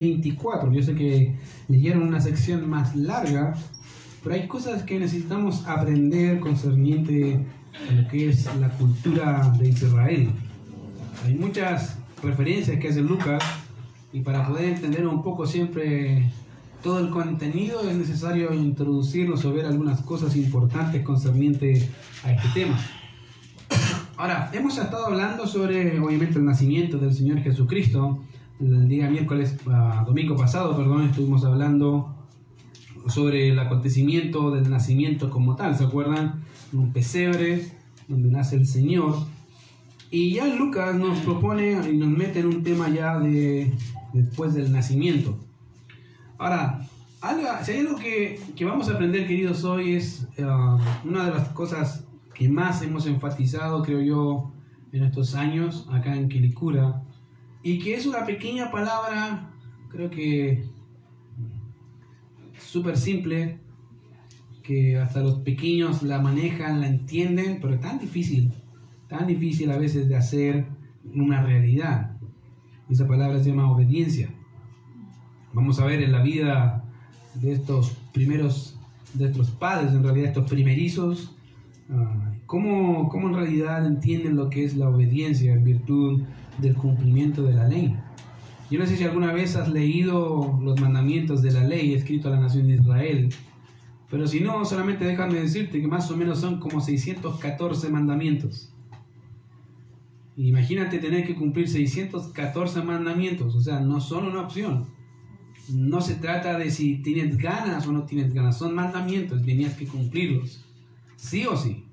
24. Yo sé que leyeron una sección más larga, pero hay cosas que necesitamos aprender concerniente a lo que es la cultura de Israel. Hay muchas referencias que hace Lucas y para poder entender un poco siempre todo el contenido es necesario introducirnos o ver algunas cosas importantes concerniente a este tema. Ahora, hemos estado hablando sobre, obviamente, el nacimiento del Señor Jesucristo. El día miércoles, ah, domingo pasado, perdón, estuvimos hablando sobre el acontecimiento del nacimiento como tal, ¿se acuerdan? Un pesebre donde nace el Señor. Y ya Lucas nos propone y nos mete en un tema ya de después del nacimiento. Ahora, algo, si hay algo que, que vamos a aprender, queridos, hoy es ah, una de las cosas que más hemos enfatizado, creo yo, en estos años acá en Quilicura, y que es una pequeña palabra, creo que súper simple, que hasta los pequeños la manejan, la entienden, pero es tan difícil, tan difícil a veces de hacer una realidad. Esa palabra se llama obediencia. Vamos a ver en la vida de estos primeros, de estos padres, en realidad estos primerizos, Ah, ¿Cómo, ¿Cómo, en realidad entienden lo que es la obediencia en virtud del cumplimiento de la ley? Yo no sé si alguna vez has leído los mandamientos de la ley escrito a la nación de Israel, pero si no, solamente déjame decirte que más o menos son como 614 mandamientos. Imagínate tener que cumplir 614 mandamientos, o sea, no son una opción. No se trata de si tienes ganas o no tienes ganas, son mandamientos, tenías que cumplirlos sí o sí.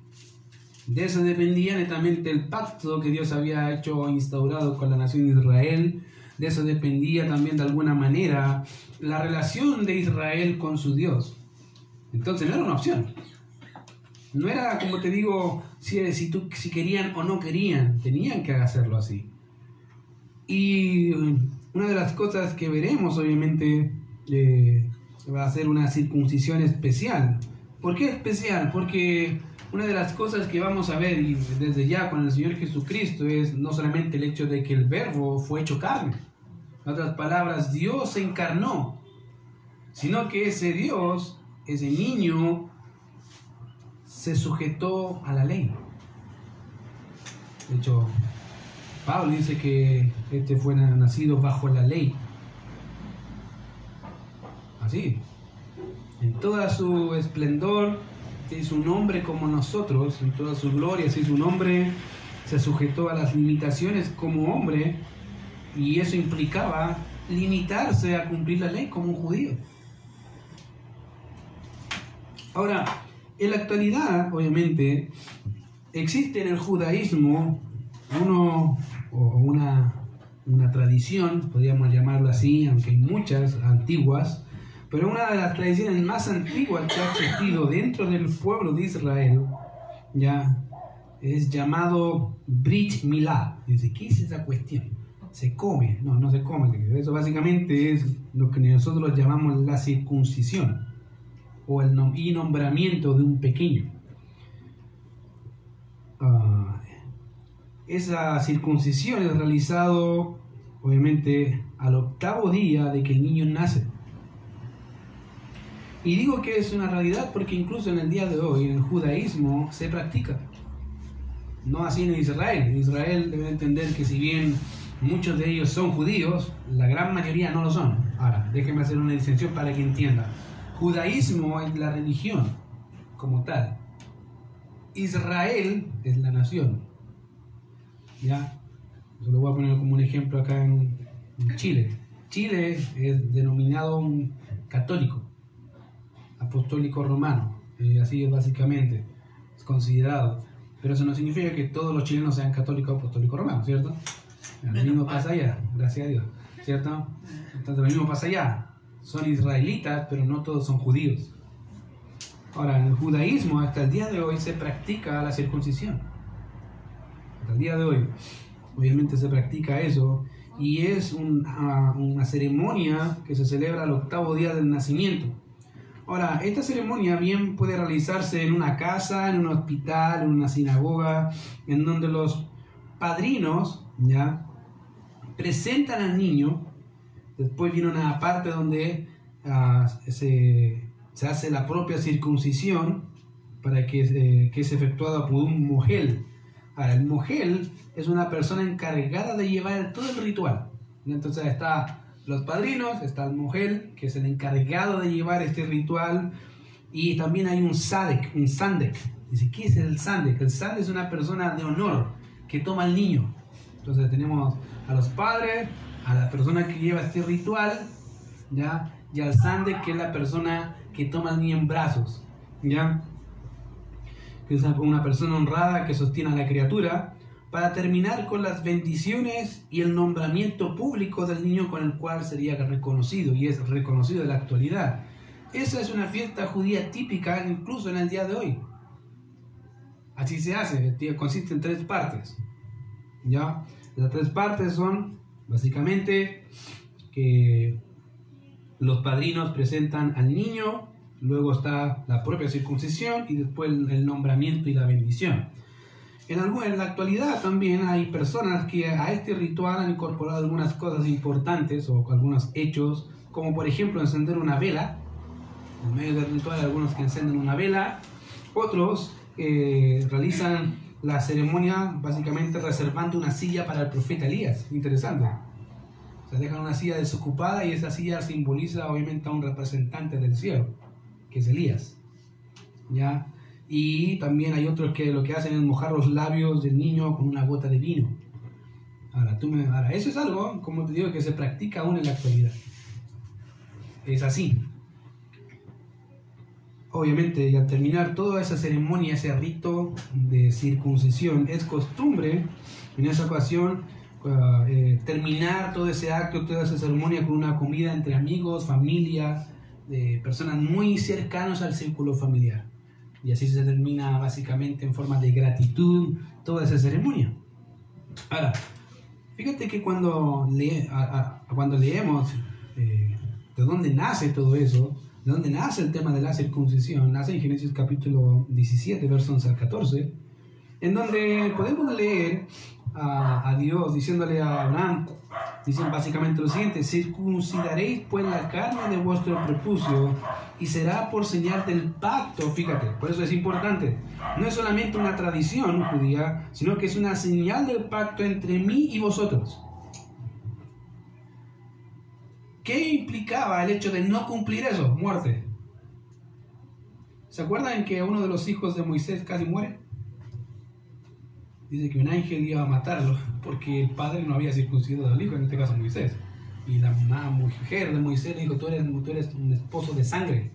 De eso dependía netamente el pacto que Dios había hecho instaurado con la nación de Israel. De eso dependía también de alguna manera la relación de Israel con su Dios. Entonces no era una opción. No era, como te digo, si, si, si querían o no querían, tenían que hacerlo así. Y una de las cosas que veremos, obviamente, eh, va a ser una circuncisión especial ¿Por qué especial? Porque una de las cosas que vamos a ver desde ya con el Señor Jesucristo es no solamente el hecho de que el verbo fue hecho carne, en otras palabras, Dios se encarnó, sino que ese Dios, ese niño, se sujetó a la ley. De hecho, Pablo dice que este fue nacido bajo la ley. Así, en toda su esplendor, se hizo un hombre como nosotros, en toda su gloria, se hizo un hombre, se sujetó a las limitaciones como hombre, y eso implicaba limitarse a cumplir la ley como un judío. Ahora, en la actualidad, obviamente, existe en el judaísmo uno o una, una tradición, podríamos llamarlo así, aunque hay muchas antiguas, pero una de las tradiciones más antiguas que ha existido dentro del pueblo de Israel, ya, es llamado Brit Milá. Dice, ¿qué es esa cuestión? Se come, no, no se come. Eso básicamente es lo que nosotros llamamos la circuncisión o el y nombramiento de un pequeño. Ah, esa circuncisión es realizado, obviamente, al octavo día de que el niño nace. Y digo que es una realidad porque incluso en el día de hoy, en el judaísmo, se practica. No así en Israel. En Israel deben entender que si bien muchos de ellos son judíos, la gran mayoría no lo son. Ahora, déjenme hacer una distinción para que entienda. Judaísmo es la religión como tal. Israel es la nación. ¿Ya? Yo lo voy a poner como un ejemplo acá en, Chile. Chile es denominado un católico apostólico romano, eh, así es básicamente, es considerado. Pero eso no significa que todos los chilenos sean católicos apostólicos romanos, ¿cierto? Lo mismo pasa allá, gracias a Dios, ¿cierto? Entonces lo mismo pasa allá. Son israelitas, pero no todos son judíos. Ahora, en el judaísmo hasta el día de hoy se practica la circuncisión. Hasta el día de hoy, obviamente se practica eso y es una, una ceremonia que se celebra el octavo día del nacimiento. Ahora, esta ceremonia bien puede realizarse en una casa, en un hospital, en una sinagoga, en donde los padrinos ya presentan al niño Después viene una parte donde ah, se, se, hace la propia circuncisión para que, eh, que es efectuada por un mogel. Ahora, el mogel es una persona encargada de llevar todo el ritual. Entonces está los padrinos, está el mogel, que es el encargado de llevar este ritual, y también hay un sadek, un sandek. Dice, ¿qué es el sandek? El sandek es una persona de honor que toma al niño. Entonces tenemos a los padres, a la persona que lleva este ritual, ¿ya? Y al sande, que es la persona que toma al niño en brazos, ¿ya? Que es una persona honrada que sostiene a la criatura, para terminar con las bendiciones y el nombramiento público del niño con el cual sería reconocido, y es reconocido en la actualidad. Esa es una fiesta judía típica incluso en el día de hoy. Así se hace, consiste en tres partes. ¿ya? Las tres partes son Básicamente, que los padrinos presentan al niño, luego está la propia circuncisión y después el nombramiento y la bendición. En, en la actualidad también hay personas que a este ritual han incorporado algunas cosas importantes o algunos hechos, como por ejemplo encender una vela. En medio del ritual hay algunos que encenden una vela, otros eh, realizan la ceremonia básicamente reservando una silla para el profeta Elías. Interesante. O sea, dejan una silla desocupada y esa silla simboliza obviamente a un representante del cielo, que es Elías. ¿Ya? Y también hay otros que lo que hacen es mojar los labios del niño con una gota de vino. Ahora, tú me, ahora, eso es algo, como te digo, que se practica aún en la actualidad. Es así obviamente, al terminar toda esa ceremonia, ese rito de circuncisión, es costumbre en esa ocasión eh, terminar todo ese acto, toda esa ceremonia con una comida entre amigos, familia, de personas muy cercanas al círculo familiar. Y así se termina básicamente en forma de gratitud toda esa ceremonia. Ahora, fíjate que cuando, cuando leemos eh, de dónde nace todo eso, de dónde nace el tema de la circuncisión, nace en Génesis capítulo 17, versos 11 al 14, en donde podemos leer a, Dios diciéndole a Abraham, dicen básicamente lo siguiente, circuncidaréis pues la carne de vuestro prepucio y será por señal del pacto, fíjate, por eso es importante, no es solamente una tradición judía, sino que es una señal del pacto entre mí y vosotros. ¿Qué implicaba el hecho de no cumplir eso? Muerte. ¿Se acuerdan que uno de los hijos de Moisés casi muere? Dice que un ángel iba a matarlo porque el padre no había circuncidado al hijo, en este caso Moisés. Y la mamá, mujer de Moisés le dijo, tú eres, tú eres un esposo de sangre.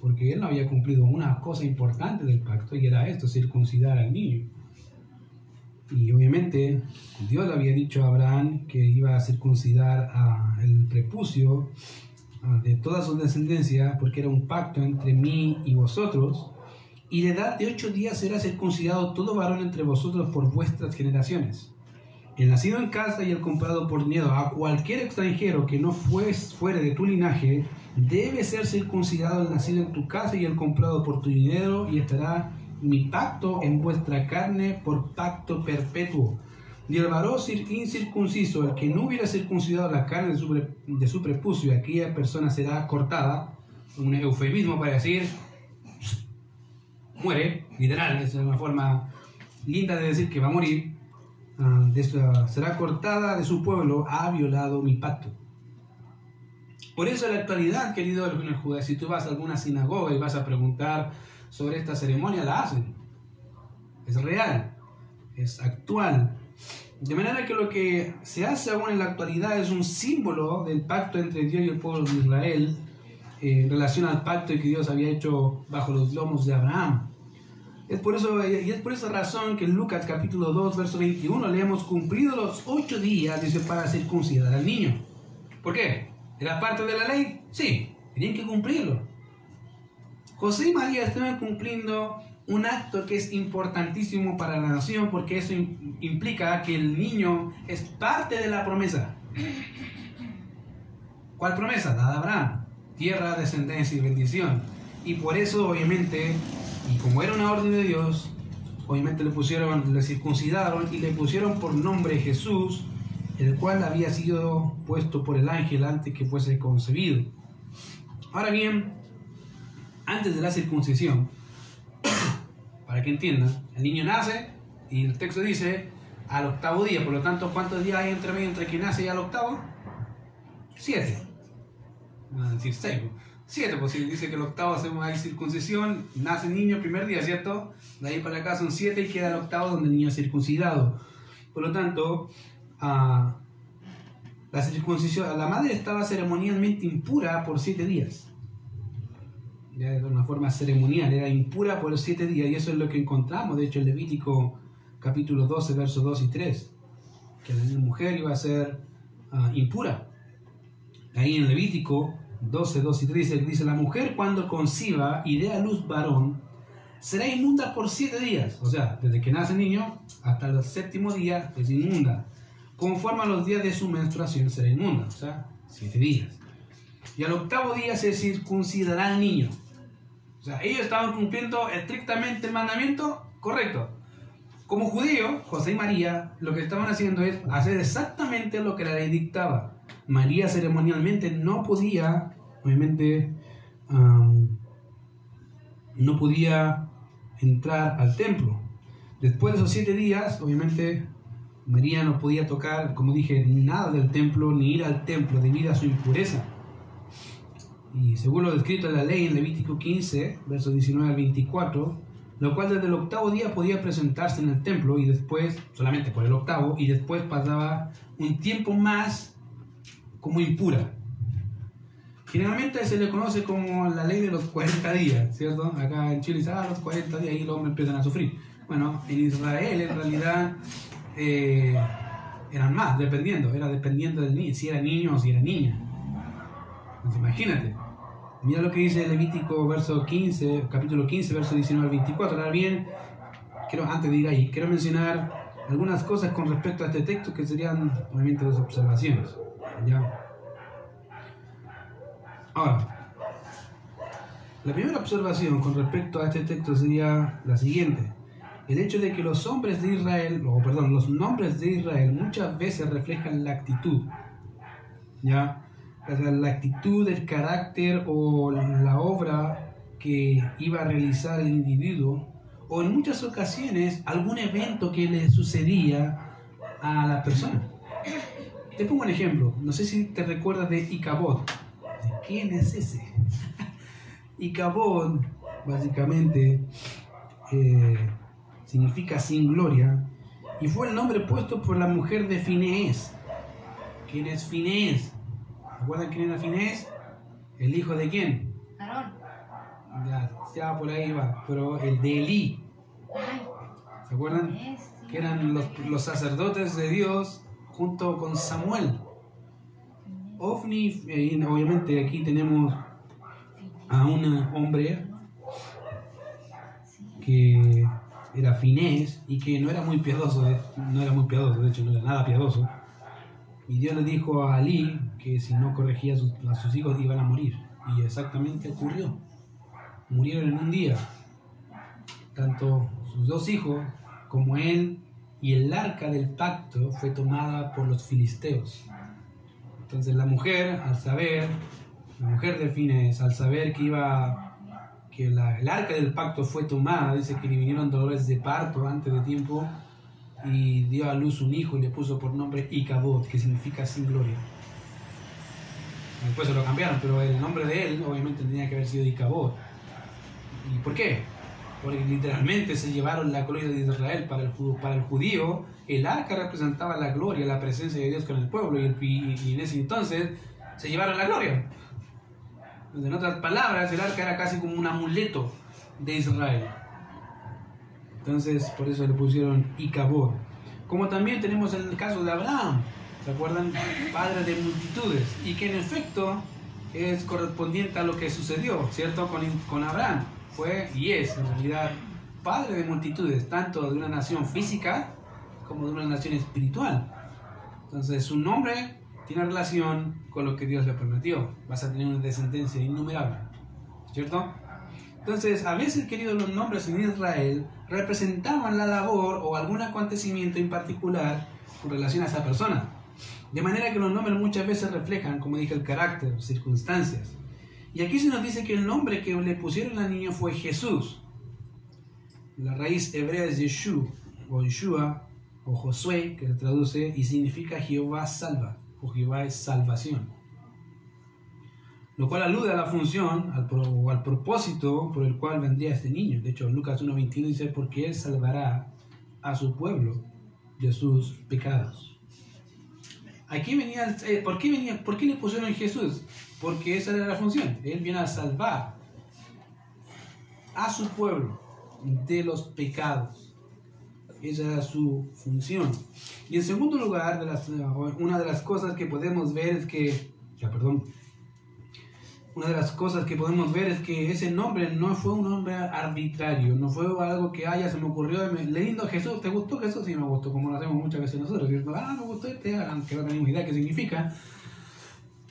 Porque él no había cumplido una cosa importante del pacto y era esto, circuncidar al niño. Y obviamente Dios le había dicho a Abraham que iba a circuncidar a el prepucio de toda su descendencia, porque era un pacto entre mí y vosotros. Y de edad de ocho días será circuncidado todo varón entre vosotros por vuestras generaciones. El nacido en casa y el comprado por dinero a cualquier extranjero que no fuere de tu linaje, debe ser circuncidado el nacido en tu casa y el comprado por tu dinero y estará mi pacto en vuestra carne por pacto perpetuo. Y el varón incircunciso, el que no hubiera circuncidado la carne de su, de su prepucio, aquella persona será cortada, un eufemismo para decir, muere, literal, es una forma linda de decir que va a morir, uh, será cortada de su pueblo, ha violado mi pacto. Por eso en la actualidad, querido Judá, si tú vas a alguna sinagoga y vas a preguntar sobre esta ceremonia la hacen. Es real, es actual. De manera que lo que se hace aún en la actualidad es un símbolo del pacto entre Dios y el pueblo de Israel en relación al pacto que Dios había hecho bajo los lomos de Abraham. Es por eso, y es por esa razón que en Lucas capítulo 2, verso 21 le hemos cumplido los ocho días, dice, para circuncidar al niño. ¿Por qué? ¿Era parte de la ley? Sí, tenían que cumplirlo. José y María estaban cumpliendo un acto que es importantísimo para la nación porque eso implica que el niño es parte de la promesa. ¿Cuál promesa? Dada a Abraham. Tierra, descendencia y bendición. Y por eso, obviamente, y como era una orden de Dios, obviamente le pusieron, le circuncidaron y le pusieron por nombre Jesús, el cual había sido puesto por el ángel antes que fuese concebido. Ahora bien, antes de la circuncisión, para que entiendan, el niño nace y el texto dice al octavo día, por lo tanto, ¿cuántos días hay entre medio entre que nace y al octavo? Siete. Van a decir seis. Siete, pues si dice que el octavo hacemos ahí circuncisión, nace niño el primer día, ¿cierto? De ahí para acá son siete y queda el octavo donde el niño es circuncidado. Por lo tanto, la circuncisión, la madre estaba ceremonialmente impura por siete días. Ya de una forma ceremonial, era impura por siete días y eso es lo que encontramos, de hecho, en Levítico capítulo 12, versos 2 y 3, que la mujer iba a ser ah, impura. Ahí en Levítico 12, 2 y 3 dice, la mujer cuando conciba y dé a luz varón, será inmunda por siete días. O sea, desde que nace el niño hasta el séptimo día es inmunda. Conforme a los días de su menstruación será inmunda. O sea, siete días. Y al octavo día se circuncidará el niño. O sea, ellos estaban cumpliendo estrictamente el mandamiento correcto. Como judío, José y María lo que estaban haciendo es hacer exactamente lo que la ley dictaba. María ceremonialmente no podía, obviamente, no podía entrar al templo. Después de esos siete días, obviamente, María no podía tocar, como dije, nada del templo, ni ir al templo debido a su impureza. Y según lo descrito en la ley en Levítico 15, versos 19 al 24, lo cual desde el octavo día podía presentarse en el templo y después, solamente por el octavo, y después pasaba un tiempo más como impura. Generalmente se le conoce como la ley de los 40 días, ¿cierto? Acá en Chile dice, ah, los 40 días y los hombres empiezan a sufrir. Bueno, en Israel en realidad eh, eran más, dependiendo, era dependiendo del niño, si era niño o si era niña. Entonces imagínate, mira lo que dice Levítico verso 15, capítulo 15, verso 19 al 24. Ahora bien, quiero, antes de ir ahí, quiero mencionar algunas cosas con respecto a este texto que serían obviamente dos observaciones. Ahora, la primera observación con respecto a este texto sería la siguiente. El hecho de que los hombres de Israel, o perdón, los nombres de Israel muchas veces reflejan la actitud. ¿Ya? La actitud, el carácter o la obra que iba a realizar el individuo, o en muchas ocasiones algún evento que le sucedía a la persona. Te pongo un ejemplo, no sé si te recuerdas de Icabod. ¿De quién es ese? Icabod, básicamente, eh, significa sin gloria, y fue el nombre puesto por la mujer de Finés. ¿Quién es Finés? ¿Recuerdan quién era Finés? ¿El hijo de quién? Aarón. Ya, ya por ahí va, pero el de Elí. ¿Se acuerdan? Que eran los, los sacerdotes de Dios junto con Samuel. Ofni, eh, obviamente aquí tenemos a un hombre que era finés y que no era muy piadoso, no era muy piadoso, de hecho no era nada piadoso. Y Dios le dijo a Ali que si no corregía a sus, a sus hijos iban a morir. Y exactamente ocurrió. Murieron en un día. Tanto sus dos hijos como él y el arca del pacto fue tomada por los filisteos. Entonces la mujer, al saber, la mujer de Fines, al saber que iba, que el arca del pacto fue tomada, dice que le vinieron dolores de parto antes de tiempo y dio a luz un hijo y le puso por nombre Icabod, que significa sin gloria. Después se lo cambiaron, pero el nombre de él obviamente tenía que haber sido Icabod. ¿Y por qué? Porque literalmente se llevaron la gloria de Israel para el, para el judío, el arca representaba la gloria, la presencia de Dios con el pueblo, y, en ese entonces se llevaron la gloria. En otras palabras, el arca era casi como un amuleto de Israel. Entonces, por eso le pusieron Icabod. Como también tenemos el caso de Abraham, ¿se acuerdan? Padre de multitudes, y que en efecto es correspondiente a lo que sucedió, ¿cierto? Con, con Abraham fue y es en realidad padre de multitudes, tanto de una nación física como de una nación espiritual. Entonces su nombre tiene relación con lo que Dios le prometió. Vas a tener una descendencia innumerable. ¿Cierto? Entonces, a veces, queridos, los nombres en Israel representaban la labor o algún acontecimiento en particular con relación a esa persona. De manera que los nombres muchas veces reflejan, como dije, el carácter, circunstancias. Y aquí se nos dice que el nombre que le pusieron al niño fue Jesús. La raíz hebrea es Yeshu, o Yeshua, o Josué, que se traduce y significa Jehová salva, o Jehová es salvación. Lo cual alude a la función al o al propósito por el cual vendría este niño. De hecho, Lucas 1.21 dice, porque él salvará a su pueblo de sus pecados. Aquí venía, eh, ¿por, qué venía, ¿por qué le pusieron Jesús? Porque esa era la función. Él viene a salvar a su pueblo de los pecados. Esa era su función. Y en segundo lugar, de las, una de las cosas que podemos ver es que, ya perdón, una de las cosas que podemos ver es que ese nombre no fue un nombre arbitrario, no fue algo que haya, se me ocurrió, le lindo Jesús, ¿te gustó Jesús? Sí, me gustó, como lo hacemos muchas veces nosotros, ah, me gustó este, aunque no tenemos idea qué significa.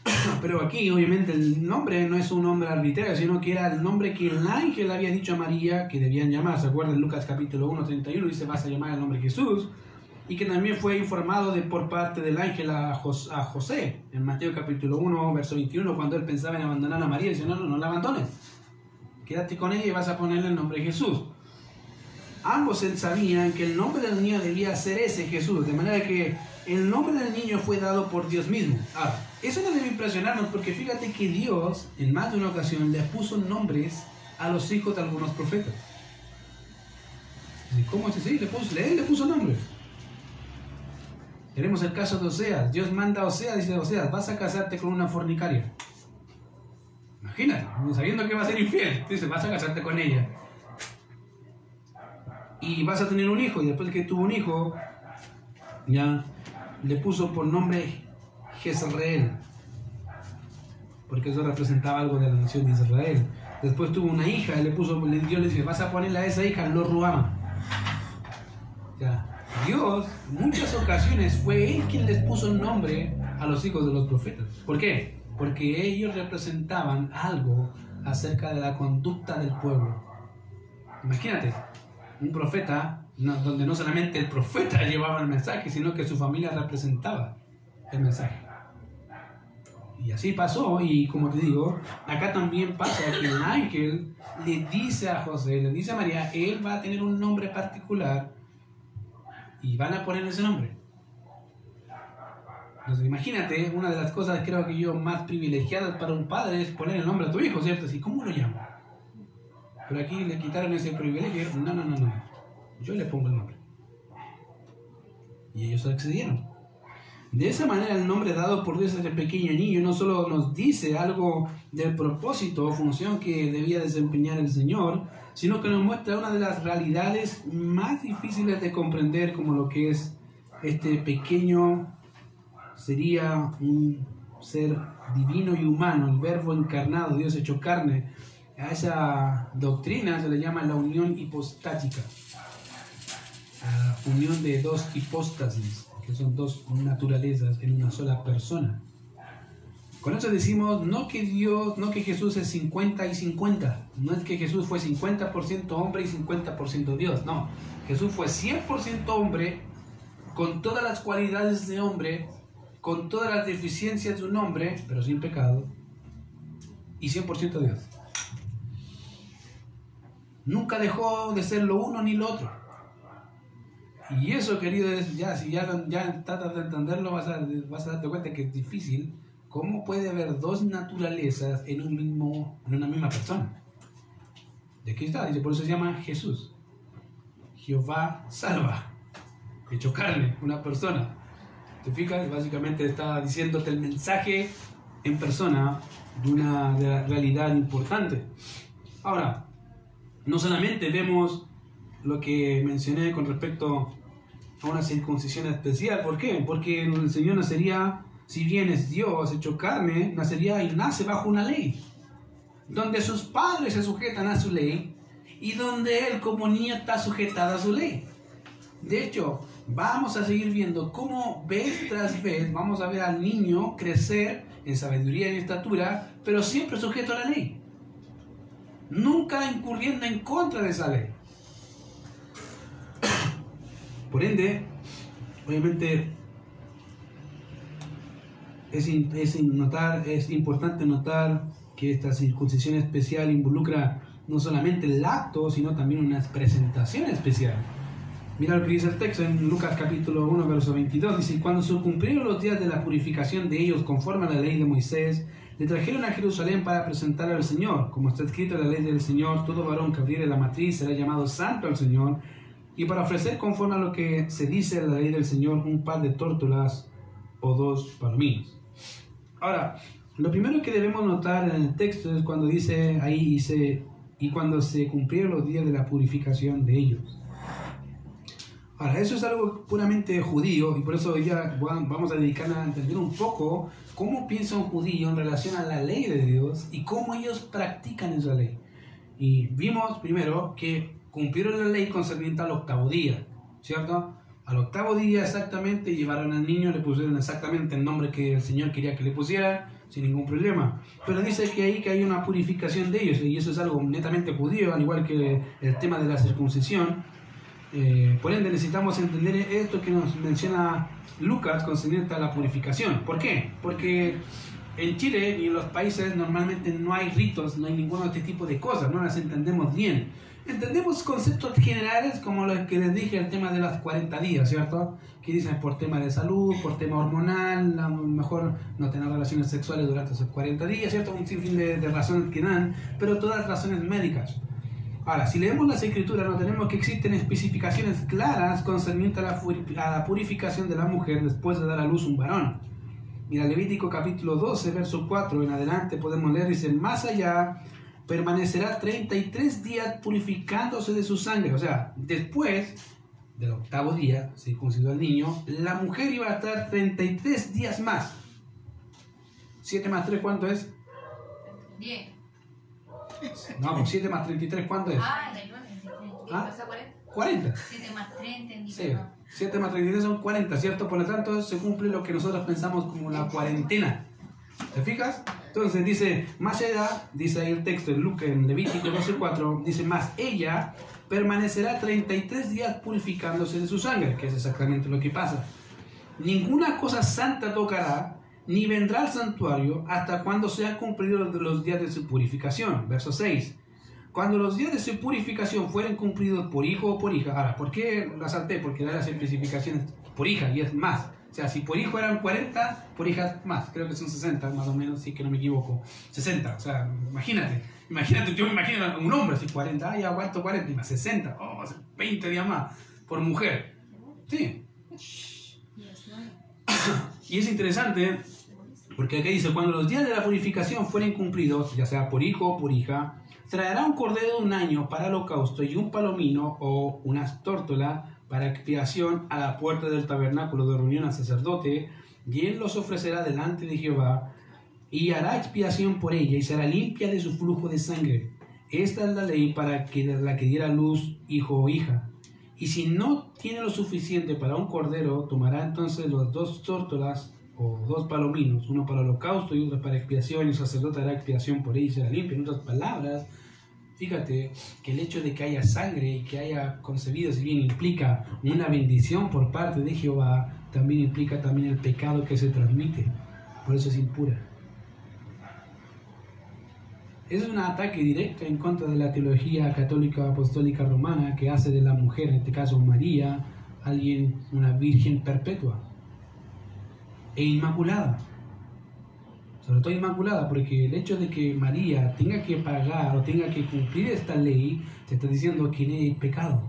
Pero aquí, obviamente, el nombre no es un nombre arbitrario, sino que era el nombre que el ángel había dicho a María que debían llamar. ¿Se acuerdan? Lucas capítulo 1, 31 dice, vas a llamar el nombre Jesús. Y que también fue informado de, por parte del ángel a, a José, en Mateo capítulo 1, verso 21, cuando él pensaba en abandonar a María, dice, no, no, no la abandones. Quédate con ella y vas a ponerle el nombre Jesús. Ambos sabían que el nombre del niño debía ser ese Jesús, de manera que el nombre del niño fue dado por Dios mismo. Ahora, eso no debe impresionarnos porque fíjate que Dios en más de una ocasión le puso nombres a los hijos de algunos profetas. ¿Cómo es así? Le puso, le puso nombres. Tenemos el caso de Oseas. Dios manda a Oseas, dice Oseas, vas a casarte con una fornicaria. Imagínate, sabiendo que va a ser infiel. Dice, vas a casarte con ella. Y vas a tener un hijo. Y después de que tuvo un hijo, ya le puso por nombre Jezreel, porque eso representaba algo de la nación de Israel. Después tuvo una hija, y le puso, Dios le dice, vas a ponerle a esa hija Lo Ruama. Dios, en muchas ocasiones, fue Él quien les puso el nombre a los hijos de los profetas. ¿Por qué? Porque ellos representaban algo acerca de la conducta del pueblo. Imagínate, un profeta donde no solamente el profeta llevaba el mensaje, sino que su familia representaba el mensaje. Y así pasó, y como te digo, acá también pasa que el ángel le dice a José, le dice a María, él va a tener un nombre particular y van a poner ese nombre. Entonces imagínate, una de las cosas creo que yo más privilegiadas para un padre es poner el nombre a tu hijo, ¿cierto? Así, ¿cómo lo llamo? Pero aquí le quitaron ese privilegio. No, no, no, no. Yo le pongo el nombre. Y ellos accedieron. De esa manera el nombre dado por Dios a este pequeño niño no solo nos dice algo del propósito o función que debía desempeñar el Señor, sino que nos muestra una de las realidades más difíciles de comprender como lo que es este pequeño sería un ser divino y humano, el verbo encarnado, Dios hecho carne. A esa doctrina se le llama la unión hipostática unión de dos hipóstasis, que son dos naturalezas en una sola persona. Con eso decimos no que Dios, no que Jesús es 50 y 50, no es que Jesús fue 50% hombre y 50% Dios, no. Jesús fue 100% hombre, con todas las cualidades de hombre, con todas las deficiencias de un hombre, pero sin pecado, y 100% Dios. Nunca dejó de ser lo uno ni lo otro. Y eso, querido, es ya, si ya, ya tratas de entenderlo, vas a, vas a darte cuenta que es difícil. ¿Cómo puede haber dos naturalezas en, un mismo, en una misma persona? ¿De qué está? Dice, por eso se llama Jesús. Jehová salva. Hecho carne, una persona. ¿Te fijas? Básicamente está diciéndote el mensaje en persona de una realidad importante. Ahora, no solamente vemos lo que mencioné con respecto a una circuncisión especial. ¿Por qué? Porque el Señor nacería, si bien es Dios hecho carne, nacería y nace bajo una ley, donde sus padres se sujetan a su ley y donde Él como niño está sujetado a su ley. De hecho, vamos a seguir viendo cómo vez tras vez vamos a ver al niño crecer en sabiduría y estatura, pero siempre sujeto a la ley. Nunca incurriendo en contra de esa ley. Por ende, obviamente, es, es, notar, es importante notar que esta circuncisión especial involucra no solamente el acto, sino también una presentación especial. Mira lo que dice el texto en Lucas capítulo 1, verso 22. Dice, cuando se cumplieron los días de la purificación de ellos conforme a la ley de Moisés, le trajeron a Jerusalén para presentar al Señor. Como está escrito en la ley del Señor, todo varón que abriere la matriz será llamado santo al Señor. Y para ofrecer conforme a lo que se dice en la ley del Señor, un par de tórtolas o dos palominos. Ahora, lo primero que debemos notar en el texto es cuando dice ahí, dice, y cuando se cumplieron los días de la purificación de ellos. Ahora, eso es algo puramente judío y por eso ya vamos a dedicarnos a entender un poco cómo piensa un judío en relación a la ley de Dios y cómo ellos practican esa ley. Y vimos primero que cumplieron la ley concerniente al octavo día, ¿cierto? Al octavo día exactamente llevaron al niño, le pusieron exactamente el nombre que el Señor quería que le pusiera, sin ningún problema. Pero dice que ahí que hay una purificación de ellos y eso es algo netamente judío, al igual que el tema de la circuncisión eh, por ende, necesitamos entender esto que nos menciona Lucas concerniente a la purificación. ¿Por qué? Porque en Chile y en los países normalmente no hay ritos, no hay ninguno de este tipo de cosas, no las entendemos bien. Entendemos conceptos generales como los que les dije, el tema de las 40 días, ¿cierto? Que dicen por tema de salud, por tema hormonal, a lo mejor no tener relaciones sexuales durante esos 40 días, ¿cierto? Un sinfín de, de razones que dan, pero todas razones médicas. Ahora, si leemos las escrituras, no tenemos que existen especificaciones claras concernientes a la, purificación de la mujer después de dar a luz un varón. Mira, Levítico capítulo 12, verso 4 en adelante podemos leer, dice, más allá permanecerá 33 días purificándose de su sangre. O sea, después del octavo día, circuncidó al niño, la mujer iba a estar 33 días más. 7 más 3, ¿cuánto es? 10. No, pues 7 más 33, ¿cuánto es? Ah, 39. ¿Ah? 40? 40. 7 más 3, entendí. Sí, 7 más 33 son 40, ¿cierto? Por lo tanto, se cumple lo que nosotros pensamos como la cuarentena. ¿Te fijas? Entonces dice, más allá, dice ahí el texto en Lucas, en Levítico 12.4, dice, más ella permanecerá 33 días purificándose de su sangre, que es exactamente lo que pasa. Ninguna cosa santa tocará, ni vendrá al santuario hasta cuando sean cumplidos los días de su purificación. Verso 6. Cuando los días de su purificación fueren cumplidos por hijo o por hija. Ahora, ¿por qué la salté? Porque da las especificaciones por hija y es más. O sea, si por hijo eran 40, por hija más. Creo que son 60 más o menos, si que no me equivoco. 60, o sea, imagínate. Imagínate, yo me imagino un hombre así 40, ah, ya aguanto 40, y más 60, oh, 20 días más por mujer. Sí. Y es interesante porque aquí dice, cuando los días de la purificación fueren cumplidos, ya sea por hijo o por hija, traerá un cordero de un año para holocausto y un palomino o una tórtola para expiación a la puerta del tabernáculo de reunión al sacerdote, y él los ofrecerá delante de Jehová, y hará expiación por ella, y será limpia de su flujo de sangre. Esta es la ley para que la que diera luz hijo o hija. Y si no tiene lo suficiente para un cordero, tomará entonces los dos tórtolas o dos palominos, uno para holocausto y otro para expiación, y el sacerdote hará expiación por ella y será limpio. En otras palabras, fíjate que el hecho de que haya sangre y que haya concebido, si bien implica una bendición por parte de Jehová, también implica también el pecado que se transmite. Por eso es impura. Es un ataque directo en contra de la teología católica apostólica romana que hace de la mujer, en este caso María, alguien, una virgen perpetua e inmaculada. Sobre todo inmaculada, porque el hecho de que María tenga que pagar o tenga que cumplir esta ley, te está diciendo que hay pecado.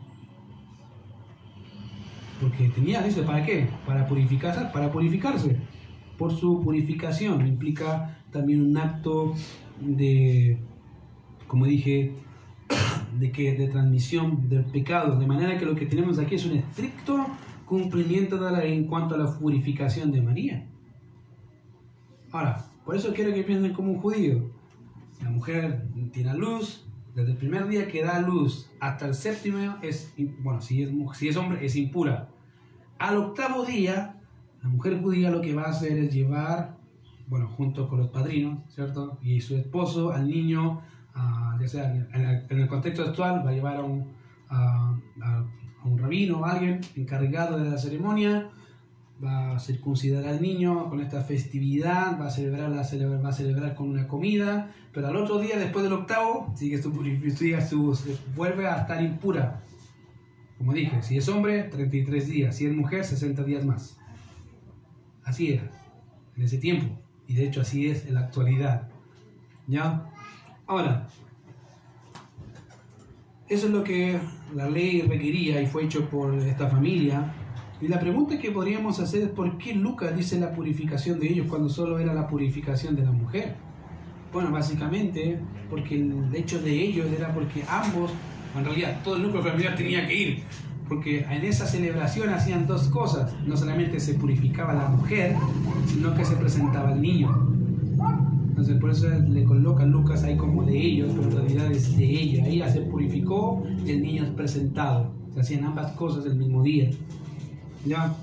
Porque tenía, dice, ¿para qué? Para purificarse, para purificarse. Por su purificación implica también un acto de, como dije, de que de transmisión del pecado, de manera que lo que tenemos aquí es un estricto cumplimiento de la ley en cuanto a la purificación de María. Ahora, por eso quiero que piensen como un judío. La mujer tiene luz, desde el primer día que da luz hasta el séptimo es, bueno, si es, si es hombre, es impura. Al octavo día, la mujer judía lo que va a hacer es llevar, bueno, junto con los padrinos, ¿cierto? Y su esposo, al niño, ya sea en el, contexto actual, va a llevar a un, a un rabino o alguien encargado de la ceremonia va a circuncidar al niño con esta festividad, va a celebrar, la va a celebrar con una comida, pero al otro día, después del octavo, sigue su, su- vuelve a estar impura. Como dije, si es hombre, 33 días, si es mujer, 60 días más. Así era, en ese tiempo, y de hecho así es en la actualidad. ¿Ya? Ahora, eso es lo que la ley requería y fue hecho por esta familia. Y la pregunta que podríamos hacer es por qué Lucas dice la purificación de ellos cuando solo era la purificación de la mujer. Bueno, básicamente porque el hecho de ellos era porque ambos, en realidad todo el núcleo familiar tenía que ir, porque en esa celebración hacían dos cosas. No solamente se purificaba la mujer, sino que se presentaba el niño. Entonces por eso le colocan Lucas ahí como de ellos, pero en realidad es de ella. Ella se purificó y el niño es presentado. Se hacían ambas cosas el mismo día. ¿Ya?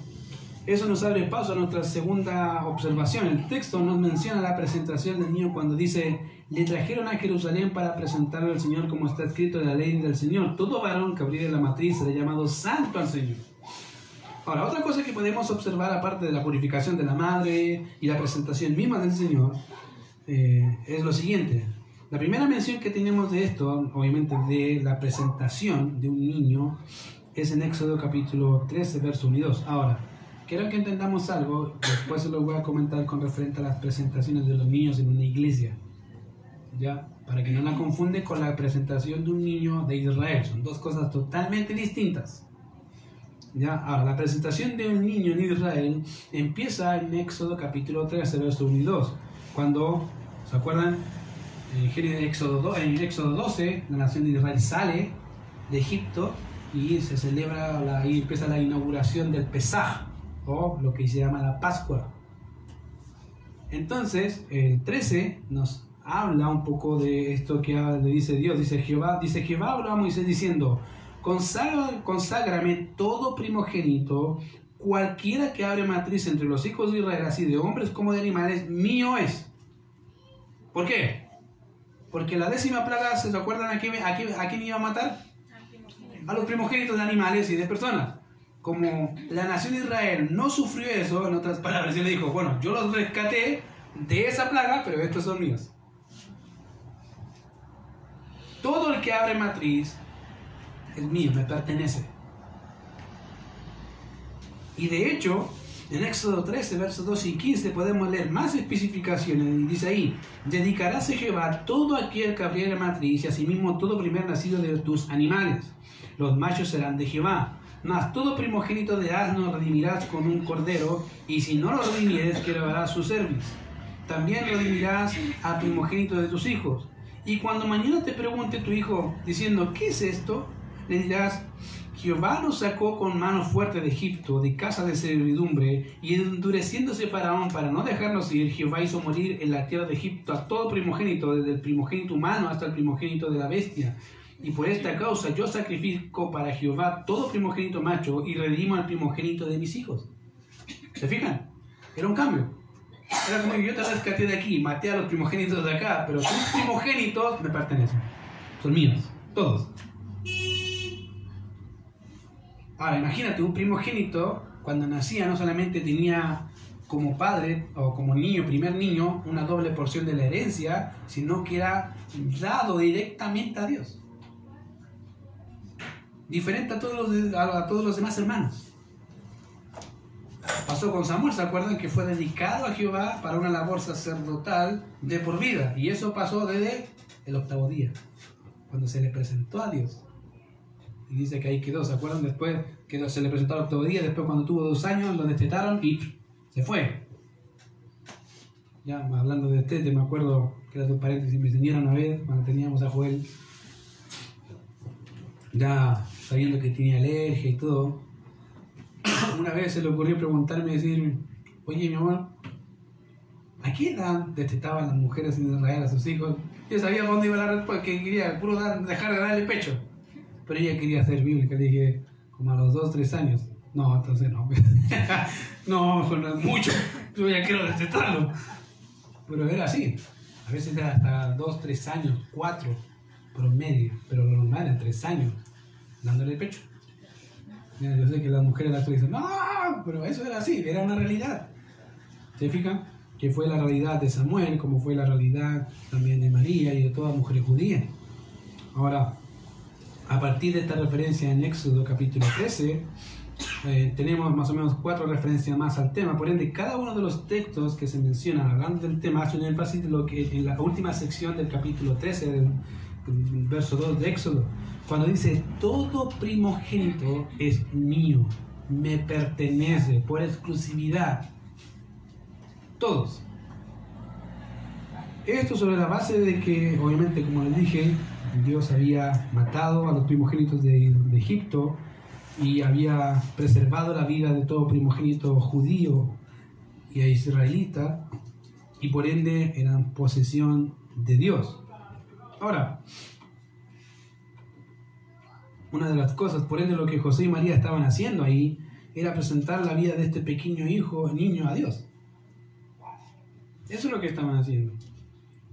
Eso nos abre paso a nuestra segunda observación. El texto nos menciona la presentación del niño cuando dice, le trajeron a Jerusalén para presentarlo al Señor como está escrito en la ley del Señor. Todo varón que abriere la matriz será llamado santo al Señor. Ahora, otra cosa que podemos observar aparte de la purificación de la madre y la presentación misma del Señor, eh, es lo siguiente. La primera mención que tenemos de esto, obviamente de la presentación de un niño, es en Éxodo capítulo 13, verso 1 y 2. Ahora, quiero que entendamos algo, después se lo voy a comentar con referente a las presentaciones de los niños en una iglesia. ¿Ya? Para que no la confunde con la presentación de un niño de Israel. Son dos cosas totalmente distintas. ¿Ya? Ahora, la presentación de un niño en Israel empieza en Éxodo capítulo 13, verso 1 y 2. Cuando, ¿se acuerdan? En Éxodo, do- en Éxodo 12, la nación de Israel sale de Egipto y se celebra, la, ahí empieza la inauguración del Pesaj, o lo que se llama la Pascua. Entonces, el 13 nos habla un poco de esto que habla- dice Dios, dice Jehová, dice Jehová habló a Moisés diciendo, "Consagra- conságrame todo primogénito, cualquiera que abre matriz entre los hijos de Israel, así de hombres como de animales, mío es. ¿Por qué? Porque la décima plaga, ¿se acuerdan a quién, a a iba a matar? A los primogénitos de animales y de personas. Como la nación de Israel no sufrió eso, en otras palabras, él le dijo, bueno, yo los rescaté de esa plaga, pero estos son míos. Todo el que abre matriz es mío, me pertenece. Y de hecho, en Éxodo 13, versos 12 y 15 podemos leer más especificaciones. Dice ahí, dedicarás a Jehová todo aquel que abriere matriz y asimismo todo primer nacido de tus animales. Los machos serán de Jehová. Mas todo primogénito de asno redimirás con un cordero, y si no lo redimieres, que lo su cerviz. También redimirás al primogénito de tus hijos. Y cuando mañana te pregunte tu hijo, diciendo, ¿qué es esto? Le dirás, Jehová nos sacó con mano fuerte de Egipto, de casa de servidumbre, y endureciéndose Faraón para no dejarnos ir, Jehová hizo morir en la tierra de Egipto a todo primogénito, desde el primogénito humano hasta el primogénito de la bestia. Y por esta causa yo sacrifico para Jehová todo primogénito macho y redimo al primogénito de mis hijos. ¿Se fijan? Era un cambio. Era como yo te rescaté de aquí, maté a los primogénitos de acá, pero tus primogénitos me pertenecen. Son míos, todos. Ahora, imagínate, un primogénito, cuando nacía, no solamente tenía como padre o como niño, primer niño, una doble porción de la herencia, sino que era dado directamente a Dios. Diferente a todos los, a, todos los demás hermanos. Pasó con Samuel, ¿se acuerdan que fue dedicado a Jehová para una labor sacerdotal de por vida? Y eso pasó desde el octavo día, cuando se le presentó a Dios. Y dice que ahí quedó, ¿se acuerdan? Después que se le presentó al octavo día, después cuando tuvo dos años lo destetaron y se fue. Ya hablando de este, me acuerdo que era un paréntesis, mi señora una vez, cuando teníamos a Joel, ya sabiendo que tenía alergia y todo, una vez se le ocurrió preguntarme y decir, oye mi amor, ¿a qué edad detestaban las mujeres en Israel a sus hijos? Yo sabía dónde iba la respuesta, que quería puro dar- dejar de darle pecho. Pero ella quería ser bíblica, le dije, como a los 2, 3 años. No, entonces no. no, no es mucho. Yo ya quiero detestarlo. Pero era así. A veces era hasta 2, 3 años, 4 promedio. Pero lo normal era 3 años, dándole pecho. Ya, Yo sé que las mujeres las dicen, no, pero eso era así, era una realidad. ¿Se fijan? Que fue la realidad de Samuel, como fue la realidad también de María y de todas las mujeres judías. Ahora, a partir de esta referencia en Éxodo capítulo 13, eh, tenemos más o menos cuatro referencias más al tema. Por ende, cada uno de los textos que se mencionan hablando del tema hace un énfasis de lo que en la última sección del capítulo 13, del, del verso 2 de Éxodo, cuando dice, todo primogénito es mío, me pertenece por exclusividad. Todos. Esto sobre la base de que, obviamente, como les dije, Dios había matado a los primogénitos de, Egipto y había preservado la vida de todo primogénito judío y israelita y por ende eran posesión de Dios. Ahora, una de las cosas, por ende lo que José y María estaban haciendo ahí era presentar la vida de este pequeño hijo, niño a Dios. Eso es lo que estaban haciendo.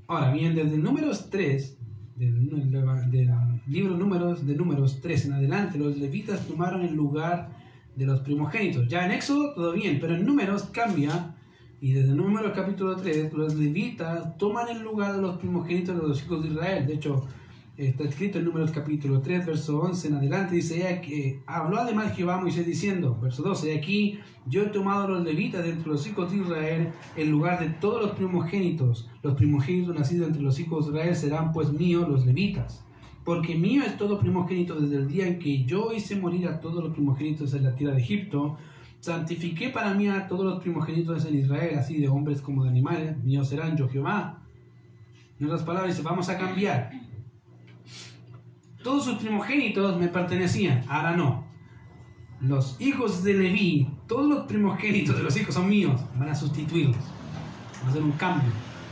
Ahora bien, desde números 3, del, libro números, de números 3 en adelante, los levitas tomaron el lugar de los primogénitos. Ya en Éxodo todo bien, pero en números cambia. Y desde números capítulo 3, los levitas toman el lugar de los primogénitos de los hijos de Israel. De hecho, está escrito en números capítulo 3, verso 11 en adelante, dice, "He que habló además Jehová Moisés diciendo, verso 12, aquí yo he tomado a los levitas de entre los hijos de Israel en lugar de todos los primogénitos. Los primogénitos nacidos entre los hijos de Israel serán pues míos los levitas. Porque mío es todo primogénito desde el día en que yo hice morir a todos los primogénitos en la tierra de Egipto. Santifiqué para mí a todos los primogénitos en Israel, así de hombres como de animales. Míos serán yo Jehová. En otras palabras, dice, vamos a cambiar. Todos sus primogénitos me pertenecían, ahora no. Los hijos de Leví, todos los primogénitos de los hijos son míos, van a sustituirlos. Van a hacer un cambio,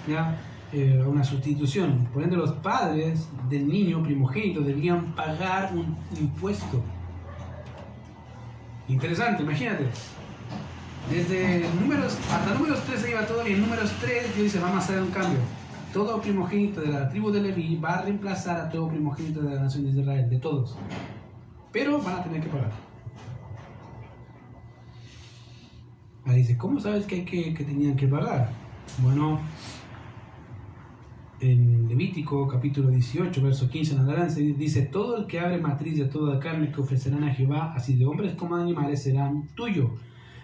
¿ya? Eh, una sustitución. Por ende, los padres del niño primogénito debían pagar un impuesto. Interesante, imagínate. Desde números, hasta números 3 se iba todo y en números 3 Dios dice, vamos a hacer un cambio. Todo primogénito de la tribu de Leví va a reemplazar a todo primogénito de la nación de Israel, de todos. Pero van a tener que pagar. Ahí dice, ¿cómo sabes que, hay que, que tenían que pagar? Bueno, en Levítico capítulo 18, verso 15 en adelante, dice, todo el que abre matriz de toda carne que ofrecerán a Jehová, así de hombres como de animales, serán tuyo.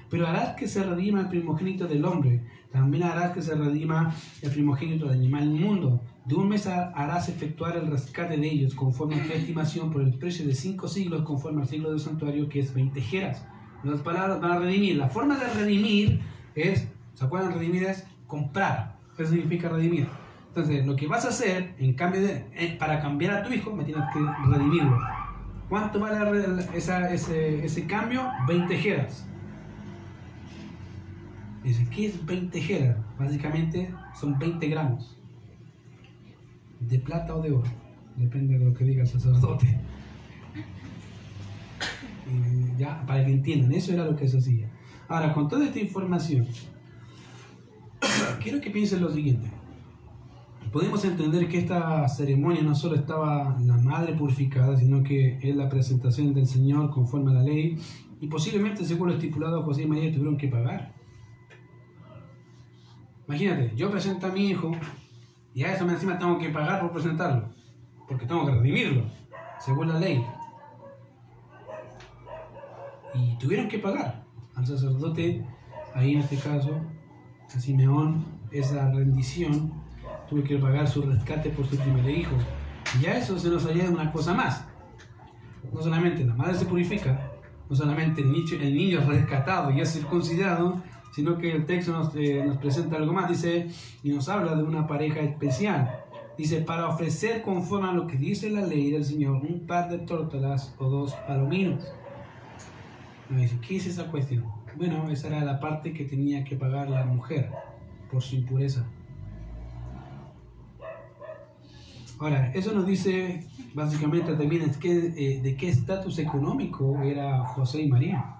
Pero harás que se redima el primogénito del hombre, también harás que se redima el primogénito del animal inmundo. De un mes harás efectuar el rescate de ellos, conforme a tu estimación, por el precio de cinco siglos, conforme al siglo del santuario, que es 20 jeras. Las palabras van a redimir. La forma de redimir es, ¿se acuerdan? Redimir es comprar. Eso significa redimir. Entonces, lo que vas a hacer, en cambio de, eh, para cambiar a tu hijo, me tienes que redimirlo. ¿Cuánto vale esa, ese, ese cambio? 20 jeras. Dice, ¿qué es 20 jeras? Básicamente son 20 gramos de plata o de oro. Depende de lo que diga el sacerdote. Ya, para que entiendan, eso era lo que se hacía. Ahora, con toda esta información, quiero que piensen lo siguiente. Podemos entender que esta ceremonia no solo estaba la madre purificada, sino que es la presentación del Señor conforme a la ley, y posiblemente, según lo estipulado, José y María tuvieron que pagar. Imagínate, yo presento a mi hijo y a eso encima tengo que pagar por presentarlo, porque tengo que redimirlo, según la ley. Y tuvieron que pagar al sacerdote, ahí en este caso, a Simeón, esa rendición, tuve que pagar su rescate por su primer hijo. Y a eso se nos añade una cosa más. No solamente la madre se purifica, no solamente el niño, el niño es rescatado y es circuncidado, sino que el texto nos, eh, nos, presenta algo más, dice, y nos habla de una pareja especial. Dice, para ofrecer conforme a lo que dice la ley del Señor, un par de tórtolas o dos palominos. Y dice, ¿qué es esa cuestión? Bueno, esa era la parte que tenía que pagar la mujer por su impureza. Ahora, eso nos dice básicamente también es que, eh, de qué estatus económico era José y María.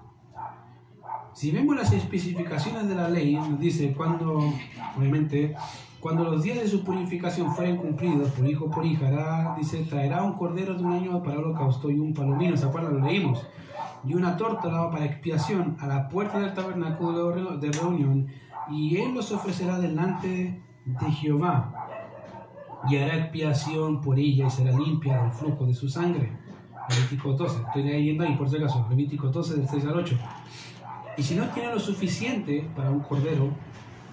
Si vemos las especificaciones de la ley, nos dice cuando, obviamente, Cuando los días de su purificación fueren cumplidos por hijo por hija, dice, traerá un cordero de un año para holocausto y un palomino, ¿se acuerdan? Lo leímos. Y una tórtola para expiación a la puerta del tabernáculo de reunión, y él los ofrecerá delante de Jehová, y hará expiación por ella y será limpia del flujo de su sangre. Levítico 12, estoy leyendo ahí por si acaso, Levítico 12 del 6 al 8. Y si no tiene lo suficiente para un cordero,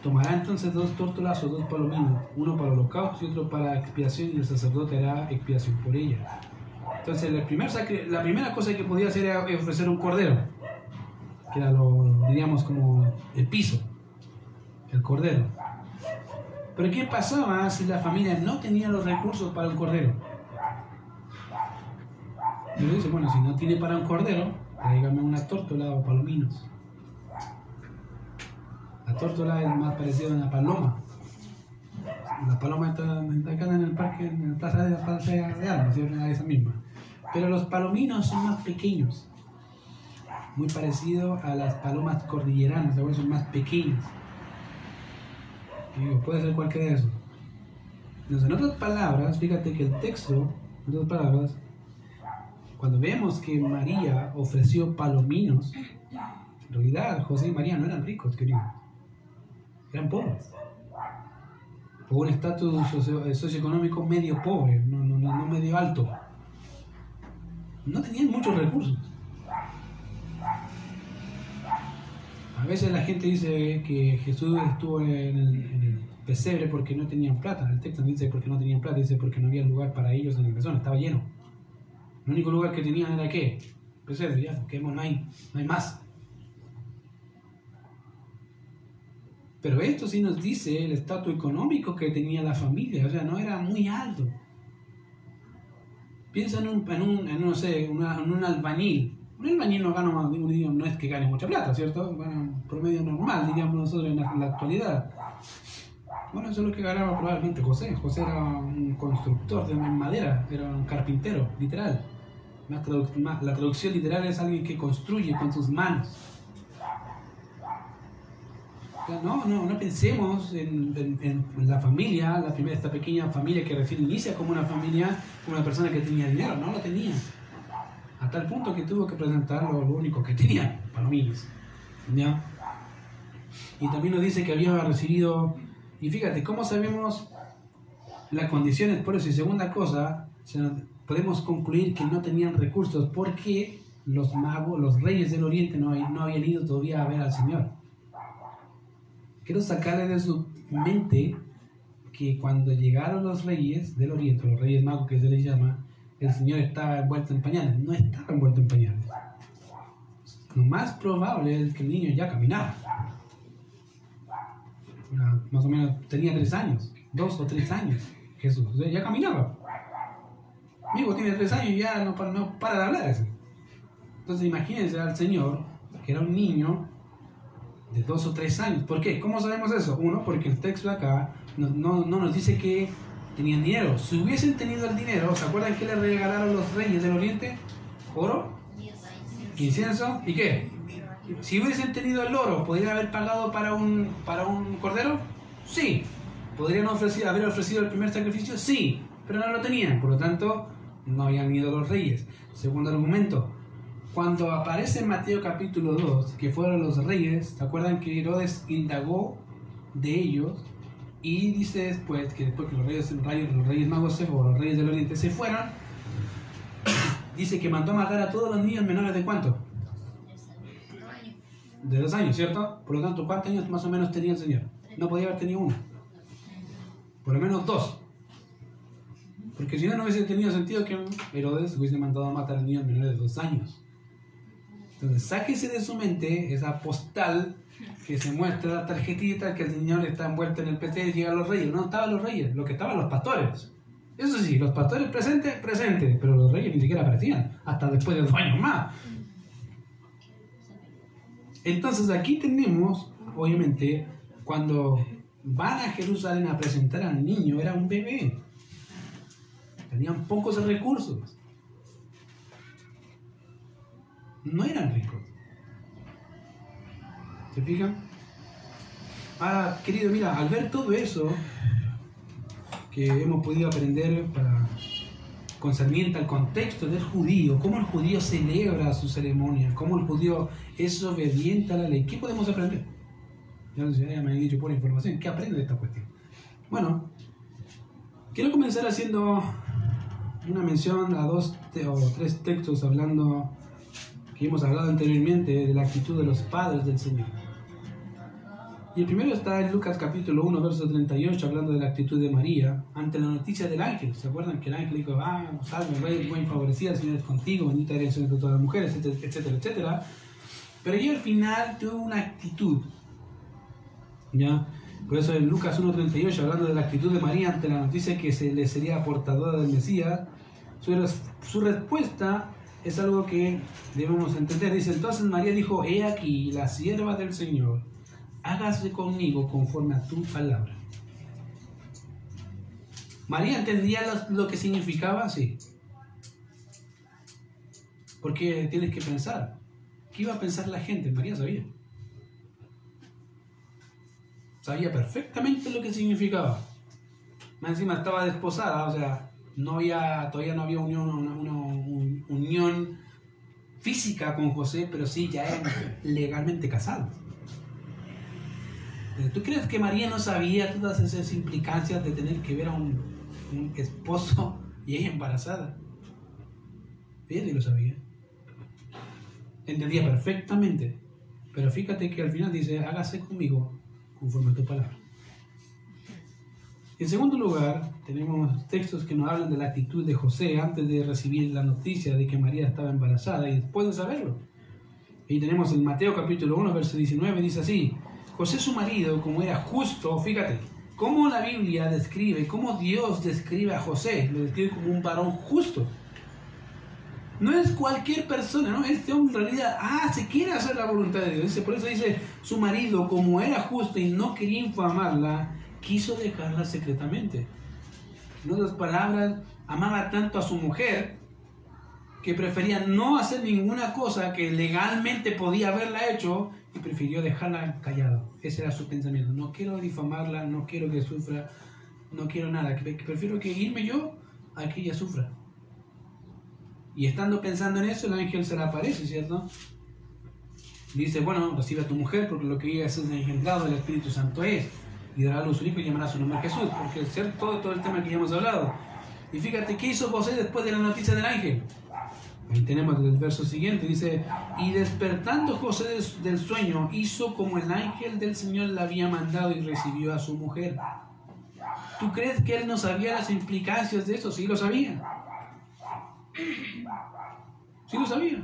tomará entonces dos tórtolas o dos palominos, uno para holocausto y otro para expiación, y el sacerdote hará expiación por ella. Entonces, la, primera cosa que podía hacer era ofrecer un cordero, que era lo, diríamos, como el piso, el cordero. Pero ¿qué pasaba si la familia no tenía los recursos para un cordero? Dice, bueno, si no tiene para un cordero, tráigame una tórtola o palominos. La tórtola es más parecida a una paloma. La paloma está, acá en el parque, en la plaza de la plaza de armas, esa misma. Pero los palominos son más pequeños. Muy parecido a las palomas cordilleranas, son más pequeñas. Puede ser cualquiera de esos. Entonces, en otras palabras, fíjate que el texto, en otras palabras, cuando vemos que María ofreció palominos, en realidad José y María no eran ricos, queridos. Eran pobres. Por un estatus socio- eh, socioeconómico medio pobre, no, no, no, medio alto. No tenían muchos recursos. A veces la gente dice que Jesús estuvo en el, pesebre porque no tenían plata. El texto dice porque no tenían plata, dice porque no había lugar para ellos en el mesón, estaba lleno. El único lugar que tenían era qué? Pesebre, ya, porque no hay, no hay más. Pero esto sí nos dice el estatus económico que tenía la familia, o sea, no era muy alto. Piensa en un, en un, en, no sé, una- un albañil. Un albañil no, gana, no es que gane mucha plata, ¿cierto? Gana un promedio normal, diríamos nosotros en la, en la actualidad. Bueno, eso es lo que ganaba probablemente José. José era un constructor de madera, era un carpintero, literal. Más- la traducción literal es alguien que construye con sus manos. No, no, no pensemos en, en- en la familia, la primera, esta pequeña familia que recién inicia como una familia, como una persona que tenía dinero, no lo tenía. A tal punto que tuvo que presentar lo, único que tenía, palominos. ¿Ya? Y también nos dice que había recibido, y fíjate, ¿cómo sabemos las condiciones? Por eso, y segunda cosa, podemos concluir que no tenían recursos porque los magos, los reyes del oriente no, no habían ido todavía a ver al Señor. Quiero sacarle de su mente que cuando llegaron los reyes del oriente, los reyes magos que se les llama, el Señor estaba envuelto en pañales. No estaba envuelto en pañales. Lo más probable es que el niño ya caminaba. Más o menos tenía tres años, dos o tres años. Jesús, o sea, ya caminaba. Mi hijo tiene tres años y ya no, no para de hablar ese. Entonces imagínense al Señor, que era un niño de dos o tres años. ¿Por qué? ¿Cómo sabemos eso? Uno, porque el texto acá no, no, no nos dice que tenían dinero. Si hubiesen tenido el dinero, ¿se acuerdan que le regalaron los reyes del oriente? Oro, incienso y qué? Si hubiesen tenido el oro, ¿podrían haber pagado para un, para un cordero? Sí. ¿Podrían ofrecer, haber ofrecido el primer sacrificio? Sí. Pero no lo tenían, por lo tanto, no habían ido los reyes. Segundo argumento, cuando aparece en Mateo capítulo 2, que fueron los reyes, ¿se acuerdan que Herodes indagó de ellos? Y dice después que después que los reyes, los reyes, magos se fueron, los reyes del oriente se dice que mandó a matar a todos los niños menores de cuánto? De dos años, ¿cierto? Por lo tanto, ¿cuántos años más o menos tenía el Señor? No podía haber tenido uno. Por lo menos dos. Porque si no, no hubiese tenido sentido que Herodes hubiese mandado a matar a niños menores de dos años. Entonces, sáquese de su mente esa postal que se muestra la tarjetita que el Señor está envuelto en el PC y llegan los reyes. No estaban los reyes, lo que estaban los pastores. Eso sí, los pastores presentes, presentes, pero los reyes ni siquiera aparecían, hasta después de dos años más. Entonces aquí tenemos, obviamente, cuando van a Jerusalén a presentar al niño, era un bebé. Tenían pocos recursos. No eran ricos. ¿Se fijan? Ah, querido, mira, al ver todo eso, que hemos podido aprender para concerniente al contexto del judío, cómo el judío celebra su ceremonia, cómo el judío es obediente a la ley. ¿Qué podemos aprender? Ya, ya me han dicho por información. ¿Qué aprende de esta cuestión? Bueno, quiero comenzar haciendo una mención a dos o tres textos hablando, que hemos hablado anteriormente, de la actitud de los padres del Señor. Y el primero está en Lucas capítulo 1, verso 38, hablando de la actitud de María ante la noticia del ángel. ¿Se acuerdan que el ángel dijo, ah, salve, rey, buen favorecida, el Señor es contigo, bendita eres entre todas las mujeres, etcétera, etcétera, Pero ella al final tuvo una actitud. ¿Ya? Por eso en Lucas 1.38, hablando de la actitud de María ante la noticia que se le sería portadora del Mesías, su, su respuesta es algo que debemos entender. Dice, entonces María dijo, he aquí la sierva del Señor hágase conmigo conforme a tu palabra. María entendía lo, que significaba, sí. Porque tienes que pensar, ¿qué iba a pensar la gente? María sabía. Sabía perfectamente lo que significaba. Más encima estaba desposada, o sea, no había, todavía no había unión, una, unión física con José, pero sí ya eran legalmente casados. ¿Tú crees que María no sabía todas esas implicancias de tener que ver a un, esposo y ella embarazada? Ella sí lo sabía. Entendía perfectamente. Pero fíjate que al final dice, hágase conmigo conforme a tu palabra. En segundo lugar, tenemos textos que nos hablan de la actitud de José antes de recibir la noticia de que María estaba embarazada y después de saberlo. Y tenemos en Mateo capítulo 1, verso 19, dice así, José su marido, como era justo, fíjate, cómo la Biblia describe, cómo Dios describe a José, lo describe como un varón justo. No es cualquier persona, ¿no? Este hombre en realidad, ah, se quiere hacer la voluntad de Dios. Por eso dice, su marido, como era justo y no quería infamarla, quiso dejarla secretamente. En otras palabras, amaba tanto a su mujer que prefería no hacer ninguna cosa que legalmente podía haberla hecho y prefirió dejarla callada. Ese era su pensamiento. No quiero difamarla, no quiero que sufra, no quiero nada. Prefiero que irme yo a que ella sufra. Y estando pensando en eso, el ángel se le aparece, ¿cierto? Dice, bueno, recibe a tu mujer porque lo que ella es engendrado del Espíritu Santo es. Y dará a luz hijo y llamará su nombre Jesús. Porque es todo, todo el tema que ya hemos hablado. Y fíjate, ¿qué hizo José después de la noticia del ángel? Ahí tenemos el verso siguiente, dice, y despertando José del sueño, hizo como el ángel del Señor le había mandado y recibió a su mujer. ¿Tú crees que él no sabía las implicancias de eso? Sí lo sabía. Sí lo sabía.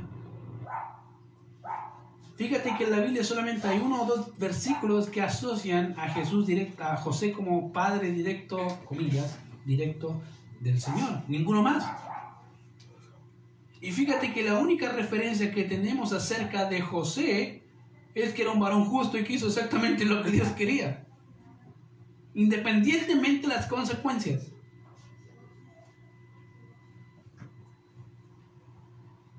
Fíjate que en la Biblia solamente hay uno o dos versículos que asocian a Jesús directo, a José como padre directo, comillas, directo del Señor. Ninguno más. Y fíjate que la única referencia que tenemos acerca de José es que era un varón justo y que hizo exactamente lo que Dios quería. Independientemente de las consecuencias.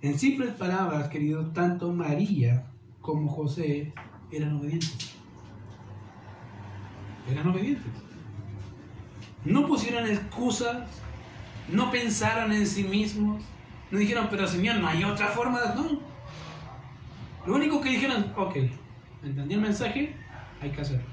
En simples palabras, querido, tanto María como José eran obedientes. Eran obedientes. No pusieron excusas, no pensaron en sí mismos, no dijeron, pero Señor, no hay otra forma de... No. Lo único que dijeron, ok, entendí el mensaje, hay que hacerlo.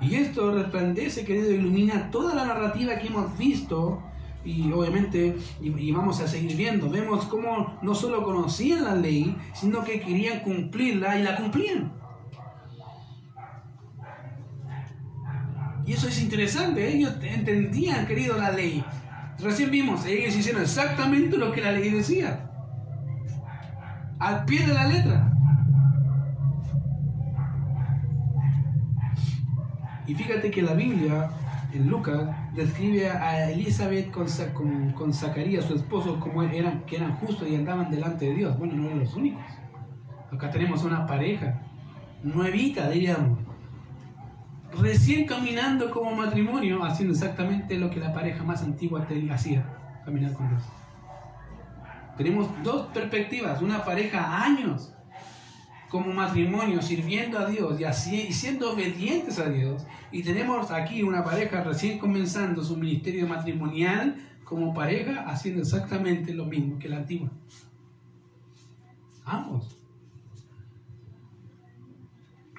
Y esto resplandece, querido, ilumina toda la narrativa que hemos visto y obviamente y, vamos a seguir viendo. Vemos cómo no solo conocían la ley, sino que querían cumplirla y la cumplían. Y eso es interesante, ellos entendían, querido, la ley. Recién vimos, ellos hicieron exactamente lo que la ley decía. Al pie de la letra. Y fíjate que la Biblia, en Lucas, describe a Elizabeth con, con, Zacarías, su esposo, como eran, que eran justos y andaban delante de Dios. Bueno, no eran los únicos. Acá tenemos una pareja, nuevita, diríamos recién caminando como matrimonio, haciendo exactamente lo que la pareja más antigua hacía, caminar con Dios. Tenemos dos perspectivas, una pareja años, como matrimonio, sirviendo a Dios y, así, y siendo obedientes a Dios, y tenemos aquí una pareja recién comenzando su ministerio matrimonial como pareja, haciendo exactamente lo mismo que la antigua. Ambos.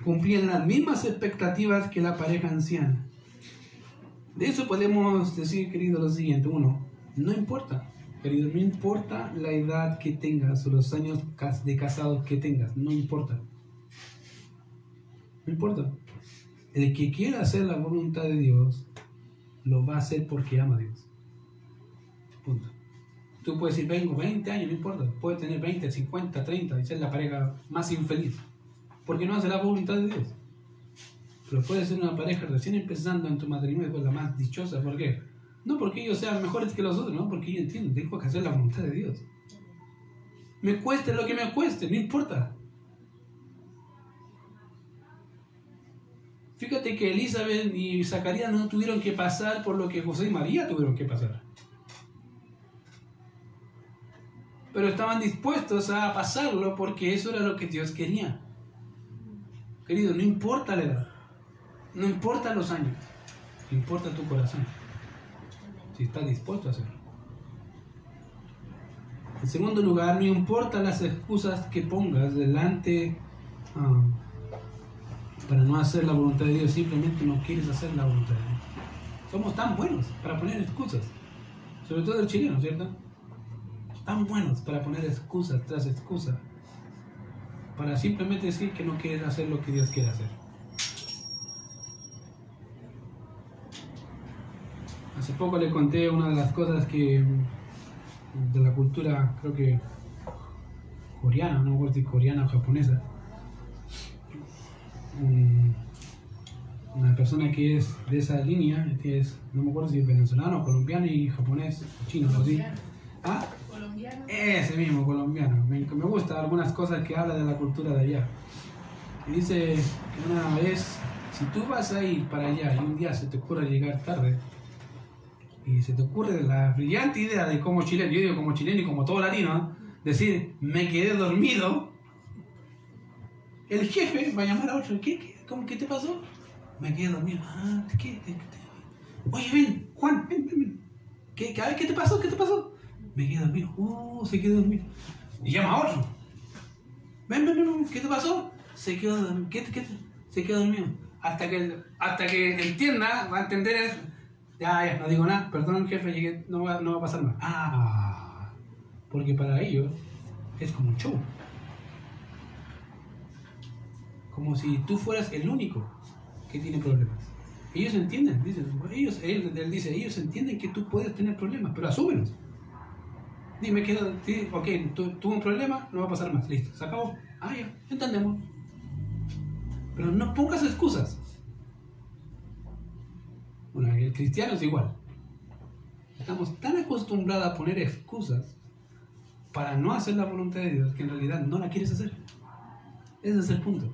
Cumplían las mismas expectativas que la pareja anciana. De eso podemos decir, querido, lo siguiente. Uno, no importa, querido, no importa la edad que tengas o los años de casados que tengas, no importa. No importa. El que quiera hacer la voluntad de Dios, lo va a hacer porque ama a Dios. Punto. Tú puedes decir, vengo 20 años, no importa. Puedes tener 20, 50, 30 y ser la pareja más infeliz. Porque no hace la voluntad de Dios. Pero puede ser una pareja recién empezando en tu matrimonio, pues la más dichosa. ¿Por qué? No porque ellos sean mejores que los otros, no, porque ellos entienden, tengo que hacer la voluntad de Dios. Me cueste lo que me cueste, no importa. Fíjate que Elizabeth y Zacarías no tuvieron que pasar por lo que José y María tuvieron que pasar. Pero estaban dispuestos a pasarlo porque eso era lo que Dios quería. Querido, no importa la edad, no importa los años, importa tu corazón, si estás dispuesto a hacerlo. En segundo lugar, no importa las excusas que pongas delante ah, para no hacer la voluntad de Dios, simplemente no quieres hacer la voluntad de Dios. Somos tan buenos para poner excusas, sobre todo el chileno, ¿cierto? Tan buenos para poner excusas tras excusas, para simplemente decir que no quieres hacer lo que Dios quiere hacer. Hace poco le conté una de las cosas que de la cultura, creo que coreana, no me acuerdo si coreana o japonesa. Un- una persona que es de esa línea, que es, no me acuerdo si es venezolano, colombiano y japonés, chino, así. ¿Ah? Colombiano. Ese mismo, colombiano. Me, me gusta algunas cosas que habla de la cultura de allá. Y dice que una vez, si tú vas a ir para allá y un día se te ocurre llegar tarde, y se te ocurre la brillante idea de como chileno, yo digo como chileno y como todo latino, decir, me quedé dormido, el jefe va a llamar a otro, ¿qué, qué, cómo, ¿qué te pasó? Me quedé dormido. Ah, ¿qué? ¿Qué- qué- Oye, ven, Juan, ven, ven, ven. ¿Qué, qué, ¿qué te pasó? ¿Qué te pasó? Me quedé dormido. Uh, se quedó dormido. Y llama a otro. Ven, ven, ven, ven, ¿qué te pasó? Se quedó dormido. ¿Qué, qué, se quedó dormido. Hasta que, hasta que entienda, va a entender eso. Ya, ya, no digo nada. Perdón, jefe, llegué, no, va, no va a pasar más. Ah, porque para ellos es como un show. Como si tú fueras el único que tiene problemas. Ellos entienden, dicen, ellos, él, dice, ellos entienden que tú puedes tener problemas, pero asúmelos. Dime, sí, ok, tu- tuvo un problema, no va a pasar más, listo, se acabó. Ah, ya, entendemos. Pero no pongas excusas. Bueno, el cristiano es igual. Estamos tan acostumbrados a poner excusas para no hacer la voluntad de Dios que en realidad no la quieres hacer. Ese es el punto.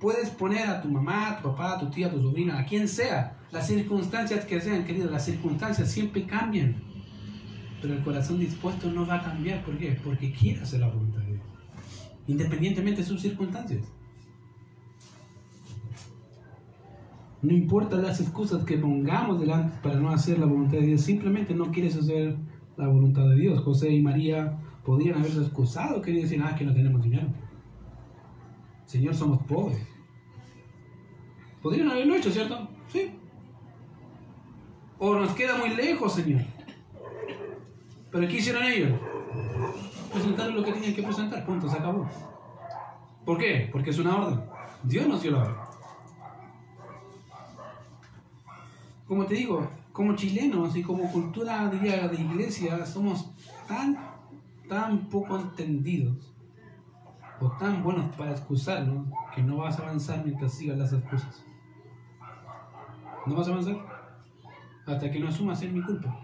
Puedes poner a tu mamá, a tu papá, a tu tía, a tu sobrina, a quien sea, las circunstancias que sean, querido, las circunstancias siempre cambian. Pero el corazón dispuesto no va a cambiar. ¿Por qué? Porque quiere hacer la voluntad de Dios. Independientemente de sus circunstancias. No importa las excusas que pongamos delante para no hacer la voluntad de Dios, simplemente no quieres hacer la voluntad de Dios. José y María podrían haberse excusado, querían decir, ah, que no tenemos dinero. Señor, somos pobres. Podrían haberlo hecho, ¿cierto? Sí. O nos queda muy lejos, Señor. Pero ¿qué hicieron ellos? Presentaron lo que tenían que presentar, punto, se acabó. ¿Por qué? Porque es una orden. Dios nos dio la orden. Como te digo, como chilenos y como cultura diría, de iglesia, somos tan, tan poco entendidos o tan buenos para excusarnos que no vas a avanzar mientras sigas las excusas. No vas a avanzar hasta que no asumas ser mi culpa.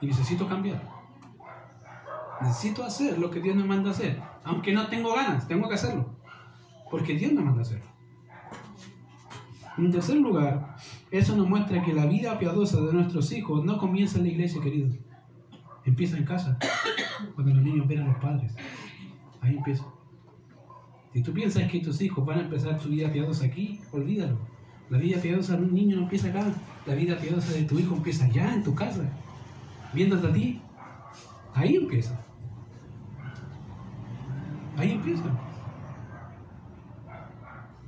Y necesito cambiar. Necesito hacer lo que Dios me manda hacer. Aunque no tengo ganas, tengo que hacerlo. Porque Dios me manda hacerlo. En tercer lugar, eso nos muestra que la vida piadosa de nuestros hijos no comienza en la iglesia, queridos. Empieza en casa, cuando los niños ven a los padres. Ahí empieza. Si tú piensas que tus hijos van a empezar su vida piadosa aquí, olvídalo. La vida piadosa de un niño no empieza acá. La vida piadosa de tu hijo empieza allá, en tu casa. Viéndote a ti. Ahí empieza. Ahí empieza.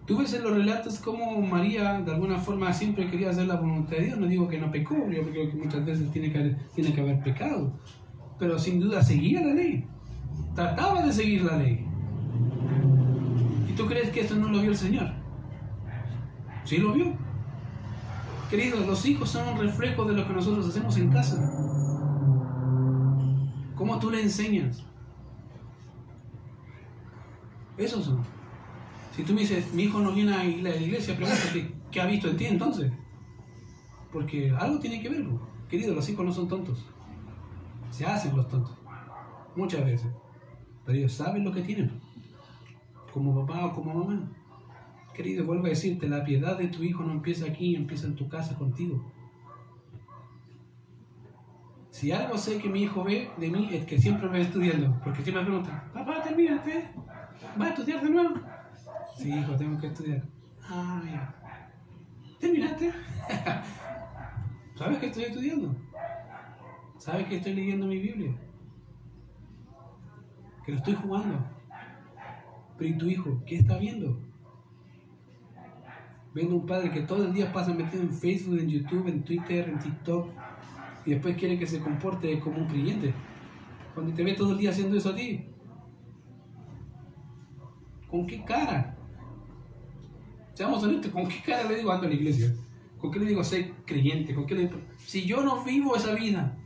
Tú ves en los relatos cómo María de alguna forma siempre quería hacer la voluntad de Dios. No digo que no pecó, yo creo que muchas veces tiene que, haber, tiene que haber pecado. Pero sin duda seguía la ley. Trataba de seguir la ley. ¿Y tú crees que esto no lo vio el Señor? Sí lo vio. Queridos, los hijos son un reflejo de lo que nosotros hacemos en casa. ¿Cómo tú le enseñas? Esos son. Si tú me dices, mi hijo no viene a la iglesia, pregúntate, ¿qué ha visto en ti entonces? Porque algo tiene que ver, bro. querido, los hijos no son tontos. Se hacen los tontos. Muchas veces. Pero ellos saben lo que tienen. Como papá o como mamá. Querido, vuelvo a decirte, la piedad de tu hijo no empieza aquí, empieza en tu casa contigo. Si algo sé que mi hijo ve de mí es que siempre me va estudiando. Porque siempre me pregunta, papá, termínate. ¿Vas a estudiar de nuevo? Sí, hijo, tengo que estudiar. Ah. ¿Terminaste? ¿Sabes que estoy estudiando? ¿Sabes que estoy leyendo mi Biblia? Que lo estoy jugando. Pero ¿y tu hijo? ¿Qué está viendo? Viendo un padre que todo el día pasa metido en Facebook, en YouTube, en Twitter, en TikTok, y después quiere que se comporte como un creyente. Cuando te ve todo el día haciendo eso a ti. ¿Con qué cara? Seamos honestos, ¿con qué cara le digo ando a la iglesia? ¿Con qué le digo ser creyente? ¿Con qué le digo? Si yo no vivo esa vida.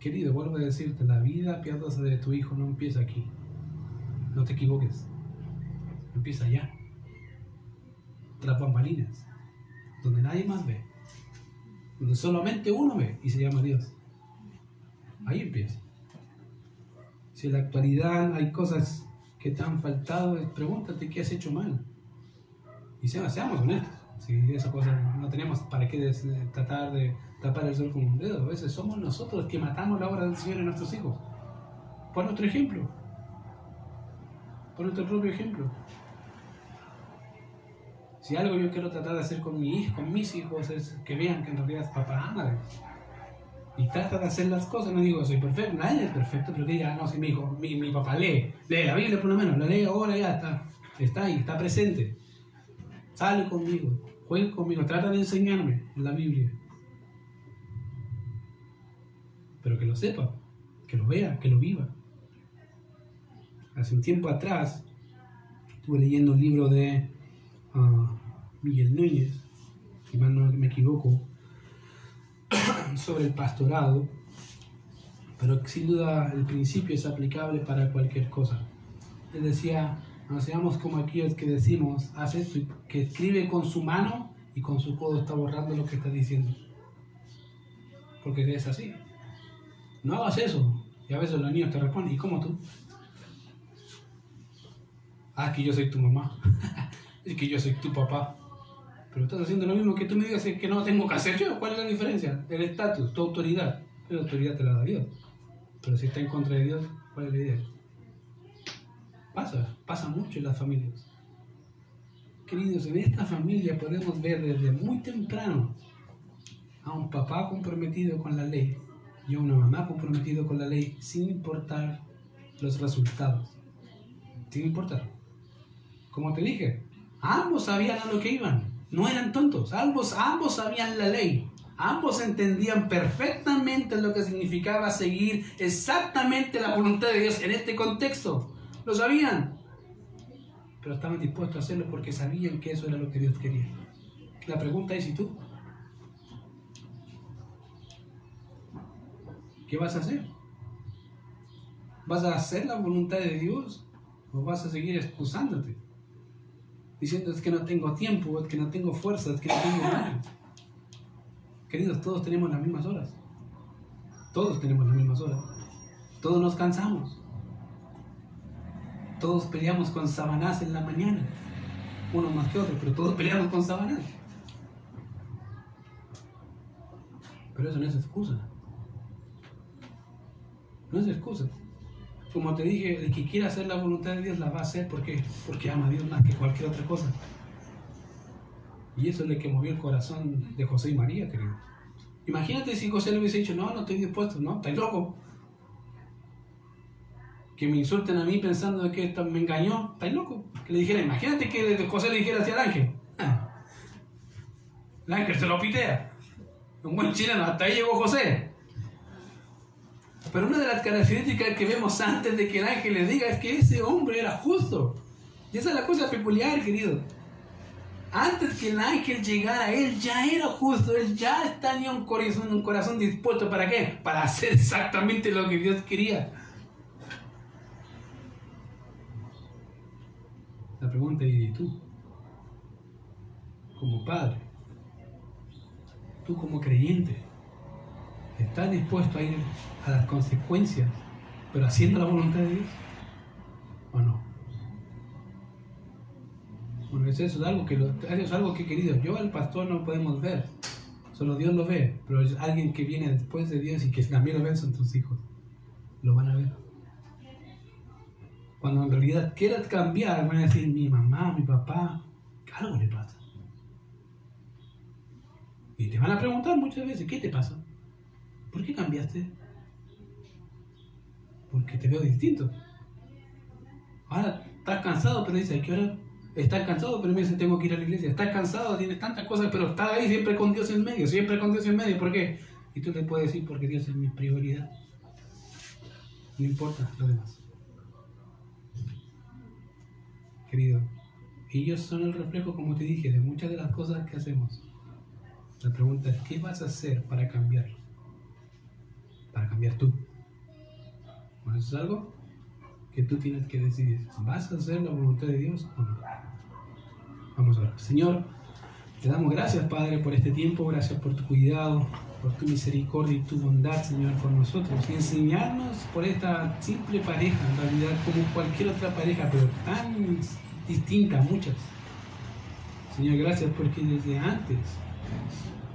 Querido, vuelvo a decirte, la vida piadosa de tu hijo no empieza aquí. No te equivoques. Empieza allá. Tras bambalinas. Donde nadie más ve. Donde solamente uno ve y se llama Dios. Ahí empieza. Si en la actualidad hay cosas te han faltado, pregúntate qué has hecho mal. Y seamos, honestos. Si esa cosa no tenemos para qué tratar de tapar el sol con un dedo. A veces somos nosotros que matamos la obra del Señor en nuestros hijos. Por nuestro ejemplo. Por nuestro propio ejemplo. Si algo yo quiero tratar de hacer con mi hijo, con mis hijos, es que vean que en realidad papá ama y trata de hacer las cosas. No digo, soy perfecto, nadie es perfecto, pero que diga, no, si mi hijo, mi, mi papá lee, lee la Biblia por lo menos, la lee ahora ya está, está ahí, está presente. Sale conmigo, juega conmigo, trata de enseñarme en la Biblia. Pero que lo sepa, que lo vea, que lo viva. Hace un tiempo atrás estuve leyendo un libro de uh, Miguel Núñez, si mal no me equivoco, sobre el pastorado, pero sin duda el principio es aplicable para cualquier cosa. Él decía, no seamos como aquellos que decimos, haz esto, que escribe con su mano y con su codo está borrando lo que está diciendo. Porque es así. No hagas eso. Y a veces los niños te responden, ¿y cómo tú? Ah, que yo soy tu mamá. es que yo soy tu papá. Pero estás haciendo lo mismo que tú me digas que no tengo que hacer yo. ¿Cuál es la diferencia? El estatus, tu autoridad. La autoridad te la da Dios. Pero si está en contra de Dios, ¿cuál es la idea? Pasa, pasa mucho en las familias. Queridos, en esta familia podemos ver desde muy temprano a un papá comprometido con la ley y a una mamá comprometido con la ley sin importar los resultados. Sin importar. Como te dije, ambos sabían a lo que iban. No eran tontos, ambos, ambos sabían la ley, ambos entendían perfectamente lo que significaba seguir exactamente la voluntad de Dios en este contexto. Lo sabían, pero estaban dispuestos a hacerlo porque sabían que eso era lo que Dios quería. La pregunta es, ¿y tú? ¿Qué vas a hacer? ¿Vas a hacer la voluntad de Dios o vas a seguir excusándote? Diciendo es que no tengo tiempo, es que no tengo fuerza, es que no tengo nada. Queridos, todos tenemos las mismas horas. Todos tenemos las mismas horas. Todos nos cansamos. Todos peleamos con sabanás en la mañana. Uno más que otro, pero todos peleamos con sabanás. Pero eso no es excusa. No es excusa. Como te dije, el que quiera hacer la voluntad de Dios la va a hacer porque, porque ama a Dios más que cualquier otra cosa. Y eso es lo que movió el corazón de José y María, querido. Imagínate si José le hubiese dicho, no, no estoy dispuesto, no, estás loco. Que me insulten a mí pensando que me engañó, estás loco. Que le dijera, imagínate que José le dijera hacia el ángel. El ángel se lo pitea. Un buen chileno, hasta ahí llegó José. Pero una de las características que vemos antes de que el ángel le diga es que ese hombre era justo. Y esa es la cosa peculiar, querido. Antes que el ángel llegara, él ya era justo, él ya tenía un corazón, un corazón dispuesto. ¿Para qué? Para hacer exactamente lo que Dios quería. La pregunta es, ¿y tú? Como padre, tú como creyente, ¿estás dispuesto a ir a las consecuencias, pero haciendo la voluntad de Dios? ¿O no? Bueno, eso es algo que, lo, es algo que querido, yo al pastor no podemos ver, solo Dios lo ve, pero es alguien que viene después de Dios y que también lo ven son tus hijos, lo van a ver. Cuando en realidad quieras cambiar, van a decir mi mamá, mi papá, algo le pasa. Y te van a preguntar muchas veces, ¿qué te pasa? ¿Por qué cambiaste? Porque te veo distinto. Ahora estás cansado, pero dices, ¿qué hora? Estás cansado, pero me dice, tengo que ir a la iglesia. Estás cansado, tienes tantas cosas, pero estás ahí siempre con Dios en medio, siempre con Dios en medio. ¿Por qué? Y tú le puedes decir, porque Dios es mi prioridad. No importa lo demás. Querido, ellos son el reflejo, como te dije, de muchas de las cosas que hacemos. La pregunta es, ¿qué vas a hacer para cambiarlo? Para cambiar tú. Bueno, eso es algo que tú tienes que decidir. ¿Vas a hacer la voluntad de Dios? Vamos a ver. Señor, te damos gracias, Padre, por este tiempo. Gracias por tu cuidado, por tu misericordia y tu bondad, Señor, por nosotros. Y enseñarnos por esta simple pareja, en realidad, como cualquier otra pareja, pero tan distinta, muchas. Señor, gracias porque desde antes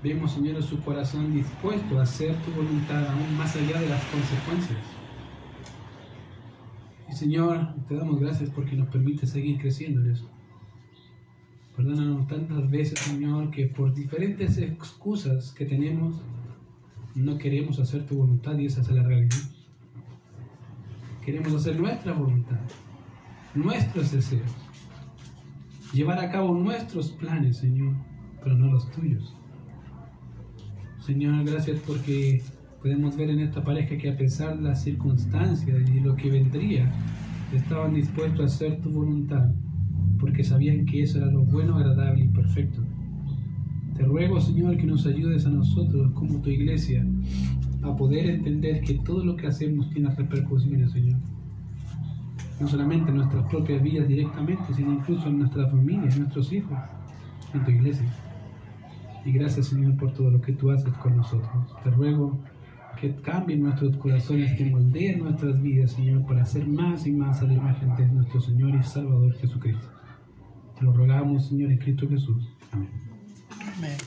vemos, Señor, su corazón dispuesto a hacer tu voluntad aún más allá de las consecuencias. Y Señor, te damos gracias porque nos permite seguir creciendo en eso. Perdónanos tantas veces, Señor, que por diferentes excusas que tenemos, no queremos hacer tu voluntad y esa es la realidad. Queremos hacer nuestra voluntad, nuestros deseos, llevar a cabo nuestros planes, Señor, pero no los tuyos. Señor, gracias porque podemos ver en esta pareja que a pesar de las circunstancias y lo que vendría, estaban dispuestos a hacer tu voluntad, porque sabían que eso era lo bueno, agradable y perfecto. Te ruego, Señor, que nos ayudes a nosotros como tu iglesia a poder entender que todo lo que hacemos tiene repercusiones, Señor. No solamente en nuestras propias vidas directamente, sino incluso en nuestras familias, en nuestros hijos, en tu iglesia. Y gracias, Señor, por todo lo que tú haces con nosotros. Te ruego que cambien nuestros corazones, que moldeen nuestras vidas, Señor, para hacer más y más a la imagen de nuestro Señor y Salvador Jesucristo. Te lo rogamos, Señor, en Cristo Jesús. Amén. Amén.